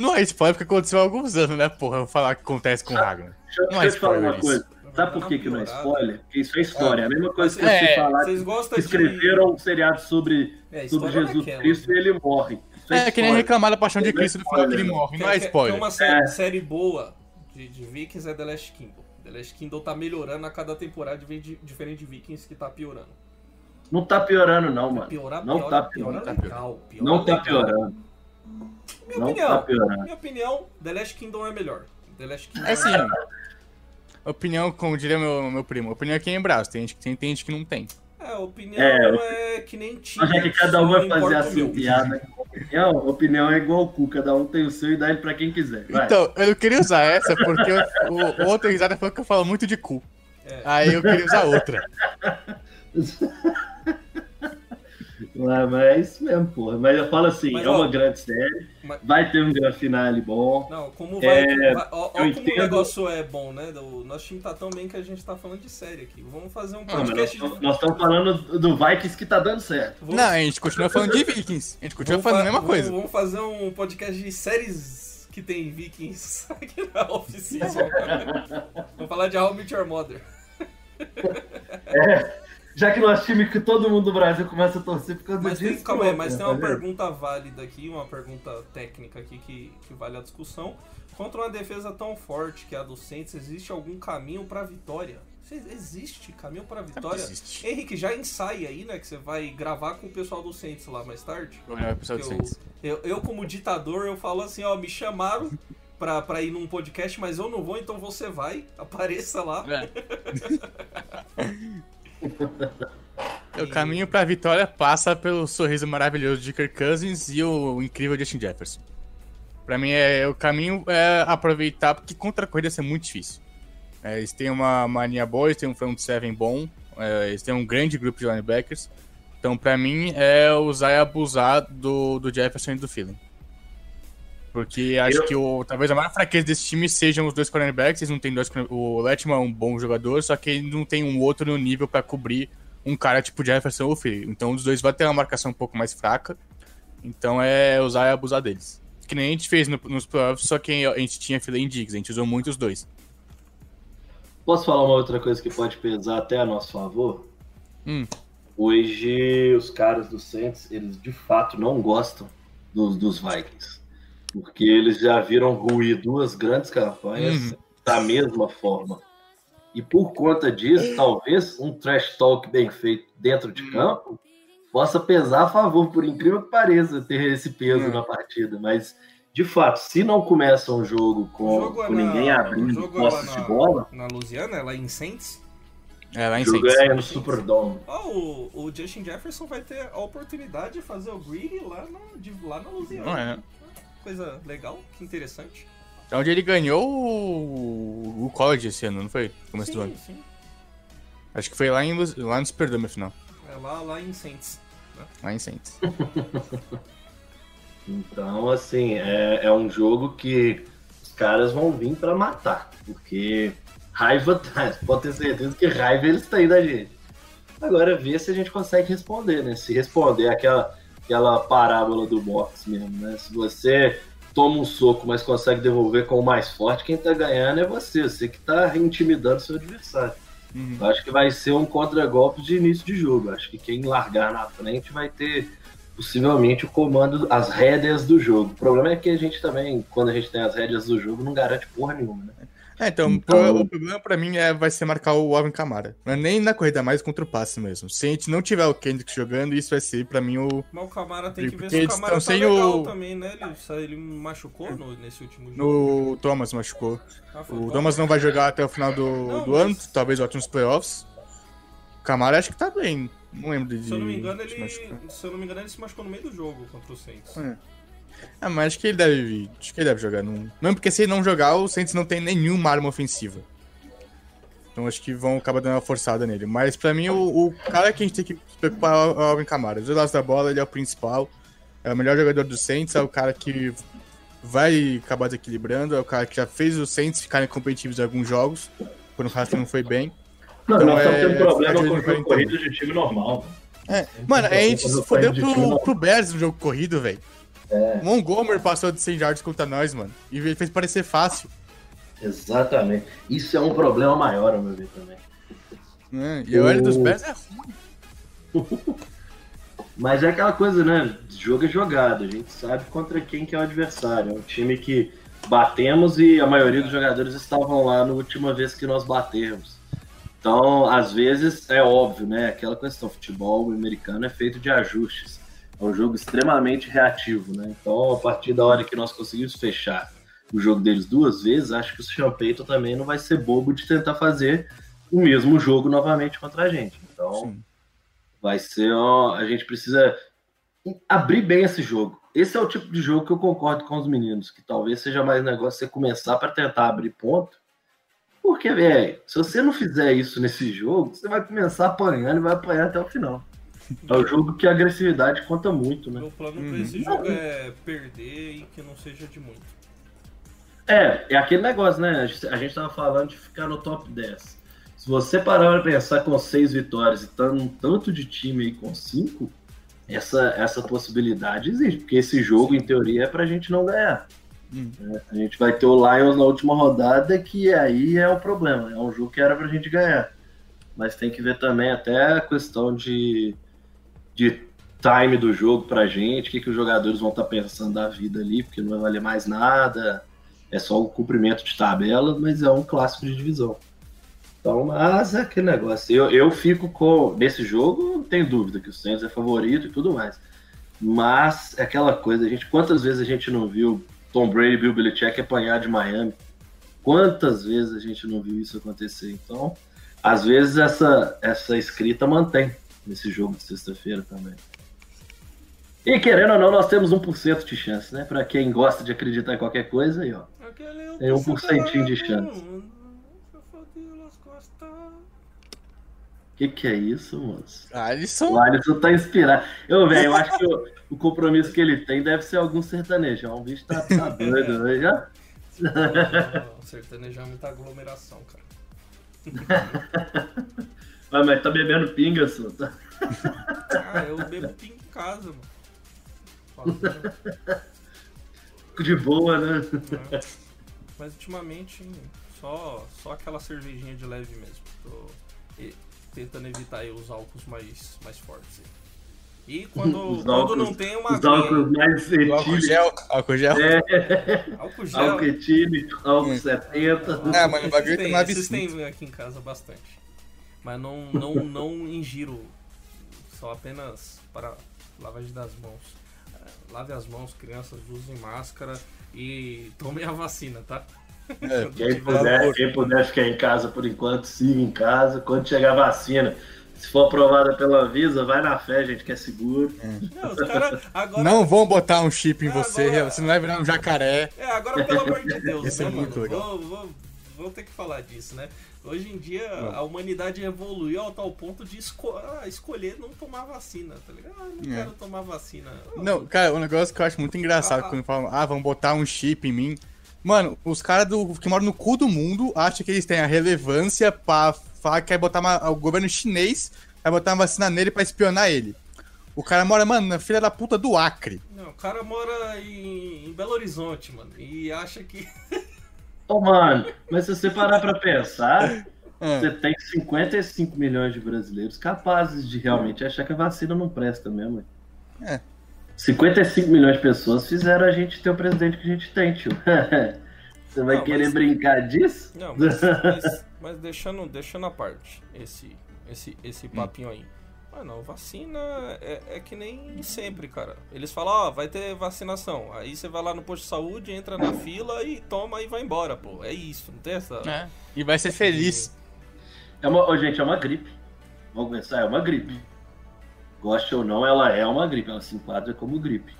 Não é spoiler porque aconteceu há alguns anos, né, porra? Eu vou falar o que acontece com o Ragnar. Deixa, eu- Não deixa é te falar uma spoiler coisa. Sabe por que, que não é spoiler? Porque isso é história. É a mesma coisa que É, você falar Vocês que gostam escreveram um seriado sobre, É, sobre história Jesus naquela, Cristo e ele morre. Isso É, que nem spoiler. reclamar da paixão de é Cristo do final que ele spoiler. morre, Que- não é que- que spoiler. uma série, É. série boa de, de Vikings é The Last Kingdom. The Last Kingdom tá melhorando a cada temporada, de- de- diferente de Vikings que tá piorando. Não tá piorando, não, mano. Piorar, não piora, tá piora piorando. legal. Piora Não tá legal. piorando. Minha Não opinião, tá minha opinião, The Last Kingdom é melhor. The Last Kingdom É assim, Opinião, como diria meu, meu primo, opinião é quem é braço. Tem gente que tem, tem gente que não tem. É, a opinião É, é, que nem time. Mas é que cada um vai fazer assim, o meu. piada opinião. Opinião é igual o cu, cada um tem o seu e dá ele pra quem quiser. Vai. Então, eu não queria usar essa porque o, o outra risada foi que eu falo muito de cu. É. Aí eu queria usar outra. Ué, mas é isso mesmo, porra. Mas eu falo assim, Mas, é ó, uma grande série, mas- vai ter um grande finale bom. Não, como vai. É, vai- ó, ó eu como entendo. o negócio é bom, né? O nosso time tá tão bem que a gente tá falando de série aqui. Vamos fazer um Não, nós, podcast de. nós estamos falando do Vikings que tá dando certo. Vamos- Não, a gente continua falando de Vikings. A gente continua vamos falando a mesma coisa. Vamos, vamos fazer um podcast de séries que tem Vikings aqui na off-season. vamos falar de How I Met Your Mother. Já que nós time que todo mundo do Brasil começa a torcer por causa Mas tem, disso. calma aí, mas né, tem uma tá vendo? pergunta válida aqui, uma pergunta técnica aqui que, que vale a discussão. Contra uma defesa tão forte que é a do Saints, existe algum caminho pra vitória? Existe caminho pra vitória? Existe. Henrique, já ensaia aí, né? Que você vai gravar com o pessoal do Saints lá mais tarde. Olhar o pessoal do Saints. eu, eu, como ditador, eu falo assim, ó, me chamaram pra, pra ir num podcast, mas eu não vou, então você vai, apareça lá. É. O caminho pra vitória passa pelo sorriso maravilhoso de Kirk Cousins e o incrível Justin Jefferson. Pra mim, é, o caminho é aproveitar, porque contra a corrida ser muito difícil. É, eles têm uma mania boa, eles têm um front seven bom, é, eles têm um grande grupo de linebackers. Então, pra mim, é usar e abusar do, do Jefferson e do Feeling. Porque acho Eu- que o, talvez a maior fraqueza desse time sejam os dois cornerbacks. Eles não têm dois. O Letman é um bom jogador, só que ele não tem um outro no nível pra cobrir um cara tipo Jefferson ou Feeling. Então, os dois vão ter uma marcação um pouco mais fraca. Então, é usar e abusar deles. Que nem a gente fez no- nos playoffs, só que a gente tinha Feeling e Diggs. A gente usou muito os dois. Posso falar uma outra coisa que pode pesar até a nosso favor? Hum. Hoje, os caras do Saints, eles de fato não gostam dos, dos Vikings. Porque eles já viram ruir duas grandes campanhas Uhum. da mesma forma. E por conta disso, talvez um trash talk bem feito dentro de campo possa pesar a favor, por incrível que pareça, ter esse peso Hum. na partida. Mas, de fato, se não começa um jogo com, O jogo é com na- ninguém abrindo é posse de na- bola, Na Louisiana, é lá em Saints. É, lá em jogo é no Superdome. Ó, o, o Justin Jefferson vai ter a oportunidade de fazer o Greedy lá na, de, lá na Louisiana. Não é? Coisa legal, que interessante. É onde ele ganhou o, o college esse ano, não foi? No Começo do ano. Sim, sim. Acho que foi lá, em, lá no Superdome, afinal. É lá, lá em Saints. Lá em Saints. Então, assim, é, é um jogo que os caras vão vir pra matar, porque raiva tá, pode ter certeza que raiva eles têm da gente. Agora, ver se a gente consegue responder, né? Se responder aquela, aquela parábola do box mesmo, né? Se você toma um soco, mas consegue devolver com o mais forte, quem tá ganhando é você, você que tá intimidando seu adversário. Uhum. Eu acho que vai ser um contragolpe de início de jogo. Eu Acho que quem largar na frente vai ter possivelmente o comando, as rédeas do jogo. O problema é que a gente também, quando a gente tem as rédeas do jogo, não garante porra nenhuma, né? É, então, Então- o problema pra mim é, vai ser marcar o Alvin Kamara. Não é nem na corrida mais contra o passe mesmo. Se a gente não tiver o Kendrick jogando, isso vai ser pra mim o. Mas o Camara tem que ver se o Camara tá sem legal o- também, né? Ele, ele machucou no- nesse último jogo. No Thomas machucou. Ah, O. Thomas não vai jogar até o final do, Não, do mas- ano, talvez volte nos playoffs. O Kamara acho que tá bem. Não lembro de. Se eu não me engano, ele. Se eu não me engano, ele se machucou no meio do jogo contra o Saints. É. Ah, mas acho que ele deve. Acho que ele deve jogar. Não... Mesmo porque se ele não jogar, o Saints não tem nenhuma arma ofensiva. Então acho que vão acabar dando uma forçada nele. Mas pra mim, o, o cara que a gente tem que se preocupar é o Alvin Kamara. Os dois lados da bola, ele é o principal. É o melhor jogador do Saints, é o cara que vai acabar desequilibrando, é o cara que já fez os Saints ficarem competitivos em alguns jogos, quando o resto não foi bem. Não, Então, nós estamos é- tendo problema é com o de jogo corrido de time normal. É, mano, a gente se fodeu pro, pro Bears no jogo corrido, velho. O Montgomery passou de 100 yards contra nós, mano. E ele fez parecer fácil. Exatamente. Isso é um problema maior, ao meu ver, também. Né? E a OL dos Bears é ruim. Mas é aquela coisa, né? Jogo é jogado. A gente sabe contra quem que é o adversário. É um time que batemos e a maioria dos jogadores estavam lá na última vez que nós batemos. Então, às vezes, é óbvio, né? Aquela questão, futebol americano é feito de ajustes. É um jogo extremamente reativo, né? Então, a partir da hora que nós conseguimos fechar o jogo deles duas vezes, acho que o Sean Payton também não vai ser bobo de tentar fazer o mesmo jogo novamente contra a gente. Então, Sim. vai ser, ó, a gente precisa abrir bem esse jogo. Esse é o tipo de jogo que eu concordo com os meninos, que talvez seja mais negócio você começar para tentar abrir ponto. Porque, velho, se você não fizer isso nesse jogo, você vai começar apanhando e vai apanhar até o final. É o jogo que a agressividade conta muito, né? Meu plano pra Uhum. esse jogo é perder e que não seja de muito. É, é aquele negócio, né? A gente- tava falando de ficar no top 10. Se você parar pra pensar com seis vitórias e tá num tanto de time aí com cinco, essa, essa possibilidade existe. Porque esse jogo, em teoria, é pra gente não ganhar. Hum. né? A gente vai ter o Lions na última rodada, que aí é o problema. É um jogo que era pra gente ganhar. Mas tem que ver também até a questão de, de time do jogo pra gente, o que, que os jogadores vão estar pensando da vida ali, porque não vai valer mais nada é só o cumprimento de tabela, mas é um clássico de divisão. Então, mas é aquele negócio. Eu, eu fico com. Nesse jogo, não tenho dúvida que o Saints é favorito e tudo mais. Mas é aquela coisa, a gente, quantas vezes a gente não viu Tom Brady e Bill Belichick apanhar de Miami? Quantas vezes a gente não viu isso acontecer? Então, às vezes essa, essa escrita mantém nesse jogo de sexta-feira também. E querendo ou não, nós temos 1% de chance, né? Pra quem gosta de acreditar em qualquer coisa aí, ó. Aquele Tem um porcentinho de chance. O que, que é isso, moço? Alisson. O Alisson tá inspirado. Eu, velho, eu acho que o, o compromisso que ele tem deve ser algum sertanejão. O bicho tá, tá doido, né? Já? Não, sertanejo é muita aglomeração, cara. Mas, mas tá bebendo pinga, só. Tá? Ah, eu bebo pingo em casa, mano. De boa, né? né? Mas ultimamente só, só aquela cervejinha de leve mesmo. Tô e- tentando evitar aí os álcools mais, mais fortes. aí. E quando, Os quando álcools- não tem uma Os álcools mais Álcool gel. Álcool gel. É, álcool gel. álcool etílico, álcool Hum. 70. Ah, mas o bagulho Esses tem uma absinto. tem aqui em casa bastante. Mas não, não, não ingiro. Só apenas para lavagem das mãos. É, Lave as mãos, crianças, usem máscara e tomem a vacina, tá? É, Quem puder, quem puder ficar em casa por enquanto, siga em casa. Quando chegar a vacina, se for aprovada pela Anvisa, vai na fé, gente, que é seguro. Não, os caras agora. Não vão botar um chip em Ah, você, agora- você não vai virar um jacaré. É, agora pelo amor de Deus, Isso é né, muito mano? legal. Vou, vou, vou ter que falar disso, né? Hoje em dia a humanidade evoluiu ao tal ponto de esco- ah, escolher não tomar vacina, tá ligado? Ah, não É. quero tomar vacina. Não, cara, um negócio que eu acho muito engraçado Ah. quando falam, ah, vão botar um chip em mim. Mano, os caras que moram no cu do mundo acham que eles têm a relevância pra falar que quer botar uma, o governo chinês vai botar uma vacina nele pra espionar ele. O cara mora, mano, na filha da puta do Acre. Não, o cara mora em, em Belo Horizonte, mano, e acha que. Ô, mano, mas se você parar pra pensar, Ah, você tem 55 milhões de brasileiros capazes de realmente achar que a vacina não presta mesmo. É. 55 milhões de pessoas fizeram a gente ter o presidente que a gente tem, tio. Você vai Não, querer mas- brincar disso? Não, mas, mas- mas deixando, deixando a parte esse, esse, esse papinho aí. Mano, vacina é, é que nem sempre, cara. Eles falam, ó, vai ter vacinação. Aí você vai lá no posto de saúde, entra na fila e toma e vai embora, pô. É isso, não tem essa. é. E vai ser feliz. É uma, gente, é uma gripe. Vamos começar, é uma gripe. Goste ou não, ela é uma gripe. Ela se enquadra como gripe.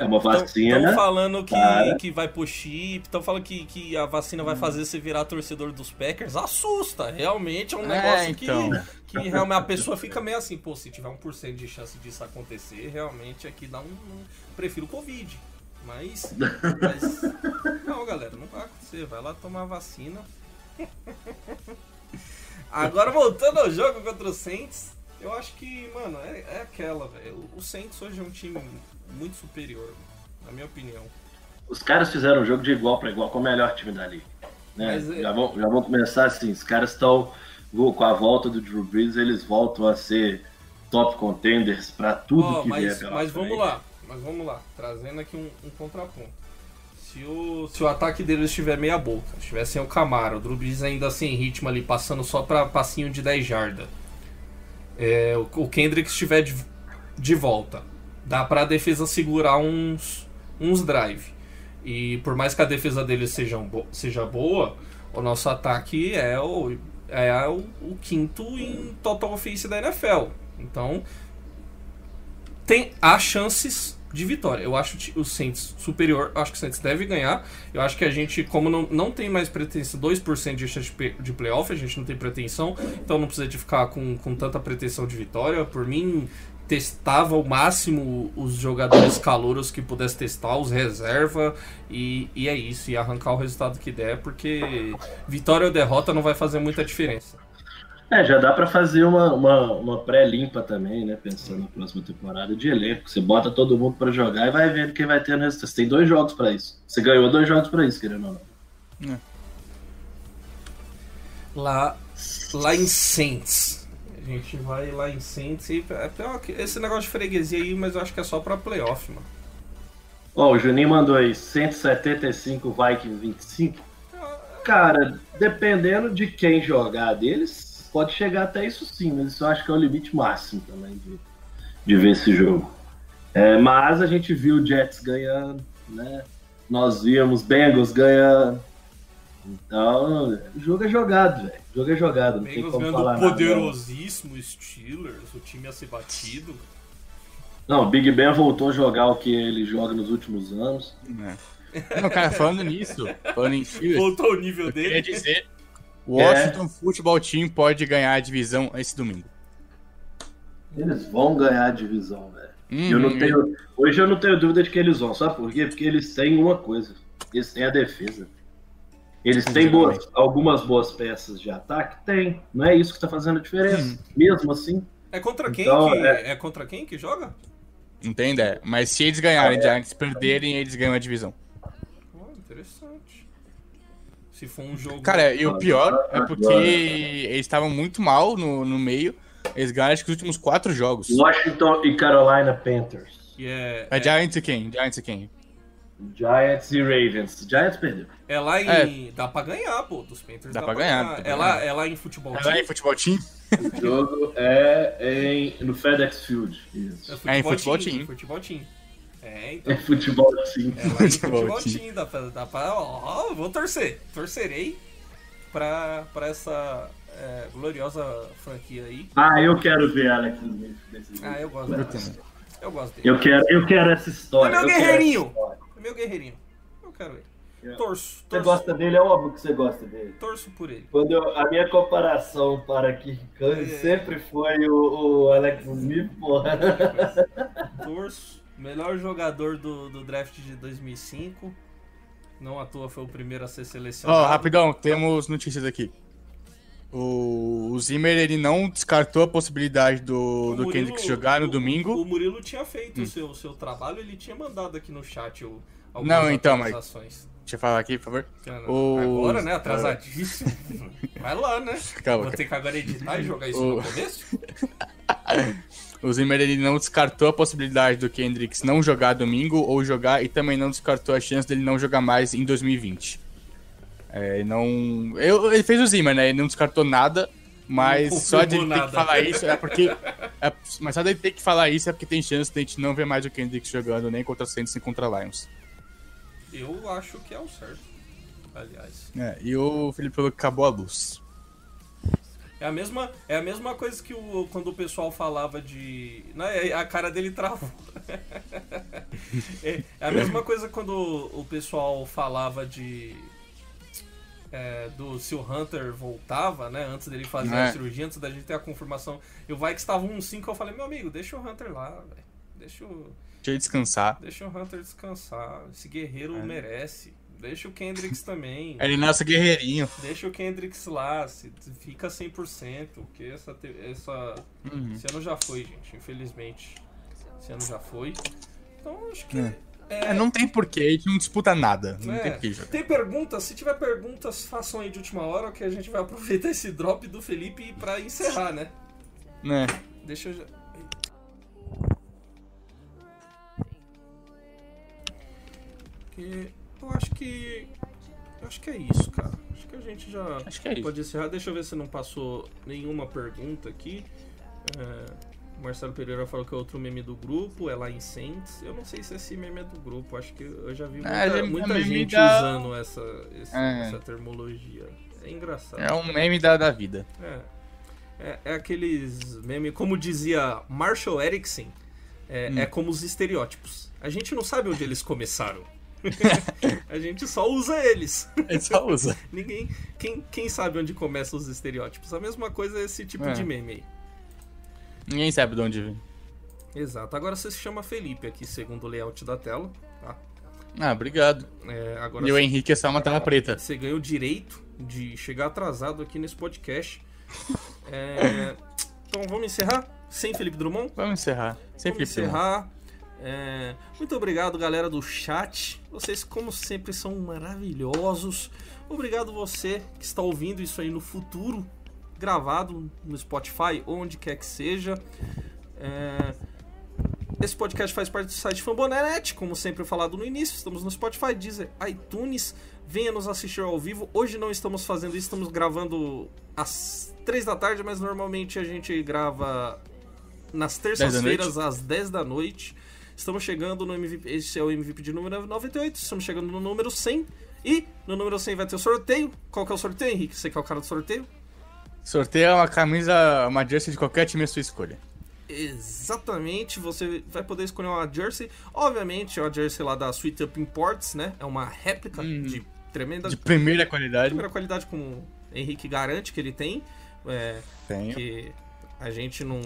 É uma vacina Estão falando que, para- que vai pro chip, estão falando que, que a vacina vai fazer você virar torcedor dos Packers. Assusta, realmente é um É, negócio então. que, que realmente a pessoa fica meio assim, pô, se tiver 1% de chance disso acontecer, realmente aqui dá um. um- prefiro Covid. Mas, mas. Não, galera, não vai acontecer. Vai lá tomar a vacina. Agora voltando ao jogo contra o Saints, eu acho que, mano, é, é aquela, velho. O Saints hoje é um time muito superior, na minha opinião. Os caras fizeram um jogo de igual para igual com o melhor time da liga. Né? Mas é- já, vão, já vão começar assim. Os caras estão com a volta do Drew Brees, eles voltam a ser top contenders para tudo Ó, que mas, vier pela mas vamos frente. lá, mas vamos lá, trazendo aqui um, um contraponto. Se o, se o ataque deles estiver meia boca, estiver sem o Camaro, o Drew Brees ainda sem ritmo ali, passando só pra passinho de 10 jardas, é, o, Kendrick estiver de, de volta, dá pra defesa segurar uns, uns drive. E por mais que a defesa deles seja, bo- seja boa, o nosso ataque é o, é o, o quinto em total offense da NFL. Então, tem há chances de vitória. Eu acho o Saints superior, eu acho que o Saints deve ganhar. Eu acho que a gente, como não, não tem mais pretensão, 2% de chance de playoff, a gente não tem pretensão, então não precisa de ficar com, com tanta pretensão de vitória. Por mim, testava ao máximo os jogadores calouros que pudesse testar, os reserva, e, e é isso, e arrancar o resultado que der, porque vitória ou derrota não vai fazer muita diferença. É, já dá pra fazer uma, uma, uma pré-limpa também, né? Pensando na próxima temporada de elenco. Você bota todo mundo pra jogar e vai vendo quem vai ter no resultado. Você tem dois jogos pra isso. Você ganhou dois jogos pra isso, querendo ou não. lá, lá em Saints. A gente vai lá em Saints e é pior que esse negócio de freguesia aí, mas eu acho que é só pra playoff, mano. Ó, o Juninho mandou aí 175 Vikings 25. Cara, dependendo de quem jogar deles, pode chegar até isso sim, mas isso eu acho que é o limite máximo também de, de ver esse jogo. É, mas a gente viu o Jets ganhando, né? Nós vimos Bengals ganhando. Então, o jogo é jogado, velho. O jogo é jogado, não tem Bengals como ganhando falar o nada. poderosíssimo Steelers, o time a ser batido. Não, o Big Ben voltou a jogar o que ele joga nos últimos anos. É. Não, cara, falando nisso, falando em Steelers, Voltou o nível eu queria dele. dizer, o Washington Football Team pode ganhar a divisão esse domingo. Eles vão ganhar a divisão, velho. Hum, Eu não tenho, hoje eu não tenho dúvida de que eles vão. Sabe por quê? Porque eles têm uma coisa. Eles têm a defesa. Eles têm boas, algumas boas peças de ataque? Tem. Não é isso que tá fazendo a diferença. Mesmo assim. É contra quem Então, que é- é... contra quem que joga? Não tem ideia. Mas se eles ganharem, já eles perderem, eles ganham a divisão. Se for um jogo Cara, e o pior é porque eles estavam muito mal no, no meio. Eles ganharam acho que os últimos quatro jogos. Washington e Carolina Panthers. que é, É Giants e quem? Giants e quem? Giants e Ravens. Giants perdeu. é lá em dá pra ganhar, pô, dos Panthers. Dá pra ganhar, dá pra É lá, ganhar. é lá em futebol. É lá em futebol team? O jogo é em, no FedEx Field. Isso. É em futebol team. Futebol team. É, então. É futebol sim. É em Futebol futebol team. team. Dá pra, dá pra. Ó, vou torcer. Torcerei pra, pra essa é, gloriosa franquia aí. Ah, eu quero ver Alex Smith. Ah, eu gosto dele. Eu gosto dele. Eu quero, eu quero essa É história. meu eu quero essa guerreirinho. É meu guerreirinho. Eu quero ele. É. Torço. Você Torço, gosta dele, é óbvio que você gosta dele. torço por ele. Quando eu- a minha comparação para Kirk Cousins É. sempre foi o, o Alex Smith, porra. Torço. Melhor jogador do, do draft de 2005. Não à toa foi o primeiro a ser Ó, selecionado. rapidão, temos notícias aqui. O, o Zimmer, ele não descartou a possibilidade do, Murilo- Kendrick jogar no o- domingo. Hum. O Murilo tinha feito o seu, seu trabalho, ele tinha mandado aqui no chat o, Não, então, mas-. Deixa eu falar aqui, por favor. O- Agora, né? Atrasadíssimo. Vai lá, né? Calma, Vou ter que agora editar e jogar isso O- no começo? O Zimmer ele não descartou a possibilidade do Kendricks não jogar domingo ou jogar e também não descartou a chance dele não jogar mais em 2020. É, ele não. Eu, ele fez o Zimmer, né? Ele não descartou nada, mas só de ter que falar isso é porque. é- mas só de ter que falar isso é porque tem chance de a gente não ver mais o Kendricks jogando nem contra Saints nem contra Lions. Eu acho que é o certo. Aliás. É, e o Felipe falou que acabou a luz. É a mesma, é a mesma coisa que o, quando o pessoal falava de. Né, a cara dele travou. é, é a mesma coisa quando o pessoal falava de. é, do se o Hunter voltava, né? Antes dele fazer É. a cirurgia, antes da gente ter a confirmação. E o Vikes estava 1-5, eu falei, meu amigo, deixa o Hunter lá, velho. Deixa o, Deixa ele descansar. deixa o Hunter descansar. Esse guerreiro É. merece. Deixa o Kendricks também. Ele nasce guerreirinho. Deixa o Kendricks lá, se, fica 100%, porque essa, essa, Uhum. esse ano já foi, gente, infelizmente. Esse ano já foi. Então, acho que... É. É, É, não tem porquê, a gente não disputa nada. Não é, tem porquê jogar. tem perguntas? Se tiver perguntas, façam aí de última hora, que a gente vai aproveitar esse drop do Felipe pra encerrar, né? Né? Deixa eu já... Que eu acho que... Eu acho que é isso, cara. Acho que a gente já... Acho que é isso. Pode encerrar. Deixa eu ver se não passou nenhuma pergunta aqui. É, O Marcelo Pereira falou que é outro meme do grupo, é lá em Saints. Eu não sei se esse meme é do grupo, acho que eu já vi muita, É, é muita meme gente da- usando essa, esse- É. essa termologia. É engraçado. É um meme da, da vida. É. É, é aqueles memes, como dizia Marshall Erickson, é, Hum. é como os estereótipos. A gente não sabe onde eles começaram. a gente só usa eles. Ele só usa. Ninguém. Quem, quem sabe onde começam os estereótipos? A mesma coisa é esse tipo É. de meme aí. Ninguém sabe de onde vem. Exato. Agora você se chama Felipe aqui, segundo o layout da tela. Tá? Ah, obrigado. É, agora E o Henrique é só uma tela preta. Você ganhou o direito de chegar atrasado aqui nesse podcast. É, então vamos encerrar? Sem Felipe Drummond? Vamos encerrar. Sempre Vamos encerrar. É, muito obrigado, galera do chat. Vocês, como sempre, são maravilhosos. Obrigado você que está ouvindo isso aí no futuro, gravado no Spotify, onde quer que seja. É, esse podcast faz parte do site Fambonanet, como sempre falado no início. Estamos no Spotify, Deezer, iTunes. Venha nos assistir ao vivo. Hoje não estamos fazendo isso, estamos gravando às 3 da tarde, mas normalmente a gente grava nas terças-feiras às 10 da noite. Estamos chegando no MVP. Esse é o MVP de número 98. Estamos chegando no número 100. E no número 100 vai ter o sorteio. Qual que é o sorteio, Henrique? Você que é o cara do sorteio? Sorteia uma camisa, uma jersey de qualquer time à sua escolha. Exatamente, você vai poder escolher uma jersey. Obviamente, é uma jersey lá da Sweet Up Imports, né? É uma réplica de tremenda De primeira qualidade. primeira qualidade, como o Henrique garante que ele tem. É, Tenho. que a gente não,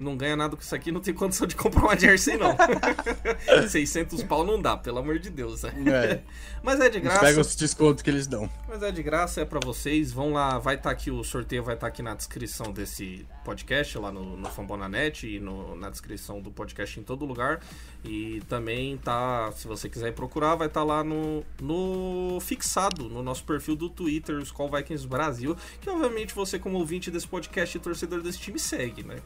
não ganha nada com isso aqui, não tem condição de comprar uma jersey, não. 600 pau não dá, pelo amor de Deus, né? É, Mas é de graça. pega os descontos que eles dão. Mas é de graça, é pra vocês. Vão lá, vai estar aqui, o sorteio vai estar aqui na descrição desse podcast, lá no, no Fambonanet e no- na descrição do podcast em todo lugar. E também tá, se você quiser procurar, vai estar lá no, no fixado, no nosso perfil do Twitter, o Skull Vikings Brasil, que obviamente você, como ouvinte desse podcast e torcedor desse time, segue, né?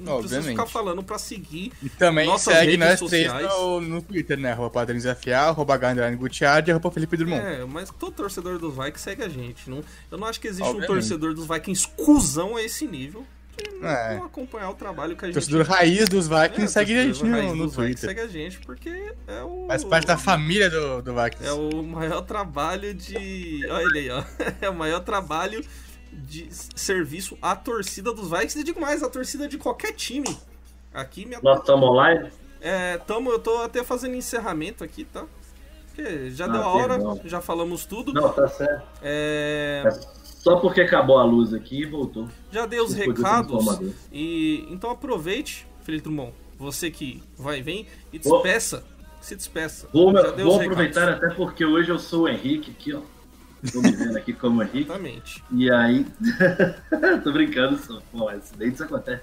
Não precisa ficar falando pra seguir. E também Nossas segue redes nós sociais. três no, no Twitter, né? Arroba PadrinhosFA, arroba Gandrane Gutiardi e arroba Felipe Drummond. É, mas todo torcedor dos Vikings segue a gente. Não, eu não acho que existe um Obviamente. torcedor dos Vikings cuzão a esse nível que É. não acompanhar o trabalho que a gente. Torcedor raiz dos Vikings É, segue a gente no, no Twitter. Segue a gente porque é o. Faz parte da família do, do Vikings. É o maior trabalho de. Olha ele aí, ó. É o maior trabalho de serviço à torcida dos Vikings. E digo mais, a torcida de qualquer time. Aqui minha. Nós estamos online? É, tamo, eu tô até fazendo encerramento aqui, tá? Porque já Ah, deu a hora, perdão. já falamos tudo. Não, tá certo. É, É só porque acabou a luz aqui e voltou. já dei os Depois recados. E então aproveite, Felipe Drummond, você que vai e vem, e Vou- despeça. Se despeça. Vou, vou aproveitar até porque hoje eu sou o Henrique aqui, ó. Tô me vendo aqui como Henrique. Exatamente. E aí. Tô brincando só. Pô, acidentes acontece.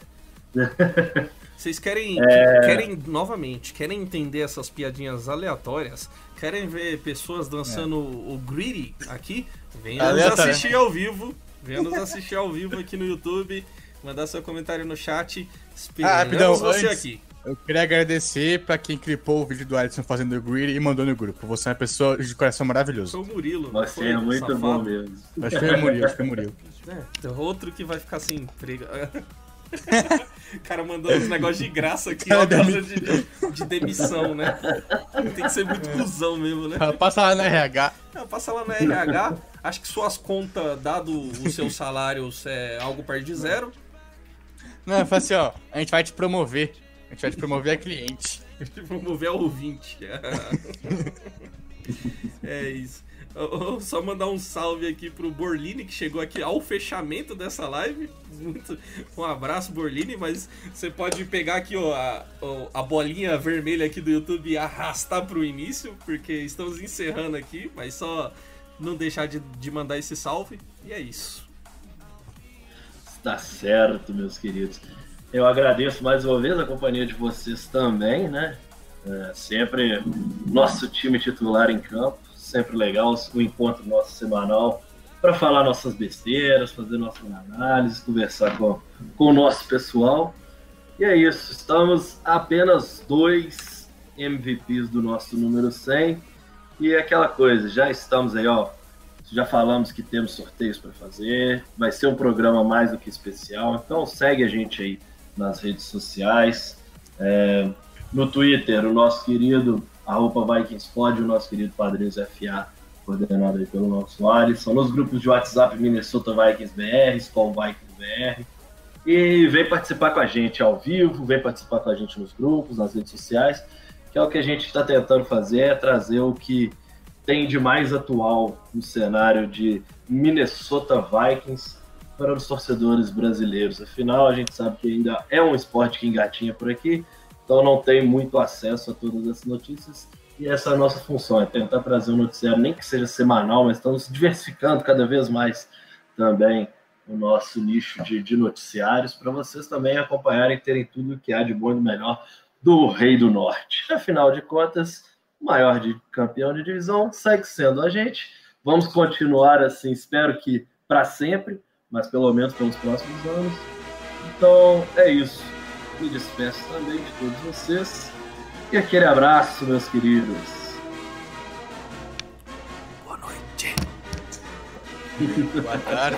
Vocês querem, É. querem novamente, querem entender essas piadinhas aleatórias? Querem ver pessoas dançando o greedy aqui? Venha nos assistir ao vivo. Venha nos assistir ao vivo aqui no YouTube. Mandar seu comentário no chat. Esperamos Ah, rapidão, você antes- aqui. Eu queria agradecer pra quem clipou o vídeo do Alisson fazendo o greedy e mandou no grupo. Você é uma pessoa de coração maravilhoso. Foi o Murilo. não Você foi, é muito safado? bom mesmo. Acho que foi o Murilo, acho que foi o Murilo. É, tem outro que vai ficar sem emprego. O cara mandando uns negócios de graça aqui, ó, causa de, de demissão, né? Tem que ser muito cuzão mesmo, né? Passa lá no RH. Ah, passa lá no RH, acho que suas contas, dado os seus salários, é algo perto de zero. Não, fala assim, ó. A gente vai te promover. A gente vai te promover a cliente. Promover ao ouvinte. É isso. Eu- eu Só mandar um salve aqui pro Borlini, que chegou aqui ao fechamento dessa live. Muito, um abraço, Borlini, mas você pode pegar aqui ó, a, a bolinha vermelha aqui do YouTube e arrastar pro início, porque estamos encerrando aqui, mas só não deixar de, de mandar esse salve. E é isso. Tá certo, meus queridos. Eu agradeço mais uma vez a companhia de vocês também, né? É, sempre nosso time titular em campo, sempre legal o encontro nosso semanal para falar nossas besteiras, fazer nossas análises, conversar com, com o nosso pessoal. E é isso, estamos apenas dois MVPs do nosso número 100 e é aquela coisa, já estamos aí, ó, já falamos que temos sorteios para fazer, vai ser um programa mais do que especial, então segue a gente aí nas redes sociais. É, no Twitter, o nosso querido arroba Vikings Pod, o nosso querido Padrinhos FA, coordenado aí pelo nosso Alisson. Nos grupos de WhatsApp Minnesota Vikings BR, Skull Vikings BR. E vem participar com a gente ao vivo, vem participar com a gente nos grupos, nas redes sociais, que é o que a gente está tentando fazer, é trazer o que tem de mais atual no cenário de Minnesota Vikings para os torcedores brasileiros. Afinal, a gente sabe que ainda é um esporte que engatinha por aqui, então não tem muito acesso a todas essas notícias. E essa é a nossa função, é tentar trazer um noticiário, nem que seja semanal, mas estamos diversificando cada vez mais também o nosso nicho de, de noticiários, para vocês também acompanharem e terem tudo o que há de bom e do melhor do Rei do Norte. Afinal de contas, o maior de campeão de divisão segue sendo a gente. Vamos continuar assim, espero que para sempre, mas pelo menos pelos próximos anos. Então é isso. Me despeço também de todos vocês. E aquele abraço, meus queridos. Boa noite. Boa tarde.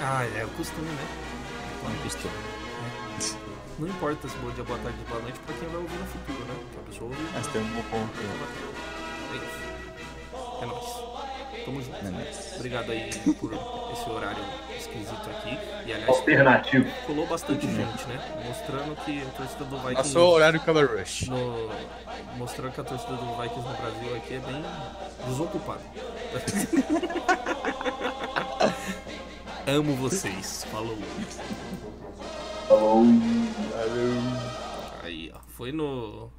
Ah, é o costume, né? Não custou. Não importa se bom dia, boa tarde, boa noite pra quem vai ouvir no futuro, né? Que a pessoa ouve. Mas tem um bom ponto. É isso. É nóis. Tamo junto. É nóis. Obrigado aí por esse horário esquisito aqui. E aliás, Alternativo. colou bastante gente, né? Mostrando que a torcida do Vikings. Passou o horário Color Rush. no- mostrando que a torcida do Vikings no Brasil aqui é bem desocupada. Amo vocês. Falou. Falou. Aí, ó. Foi no.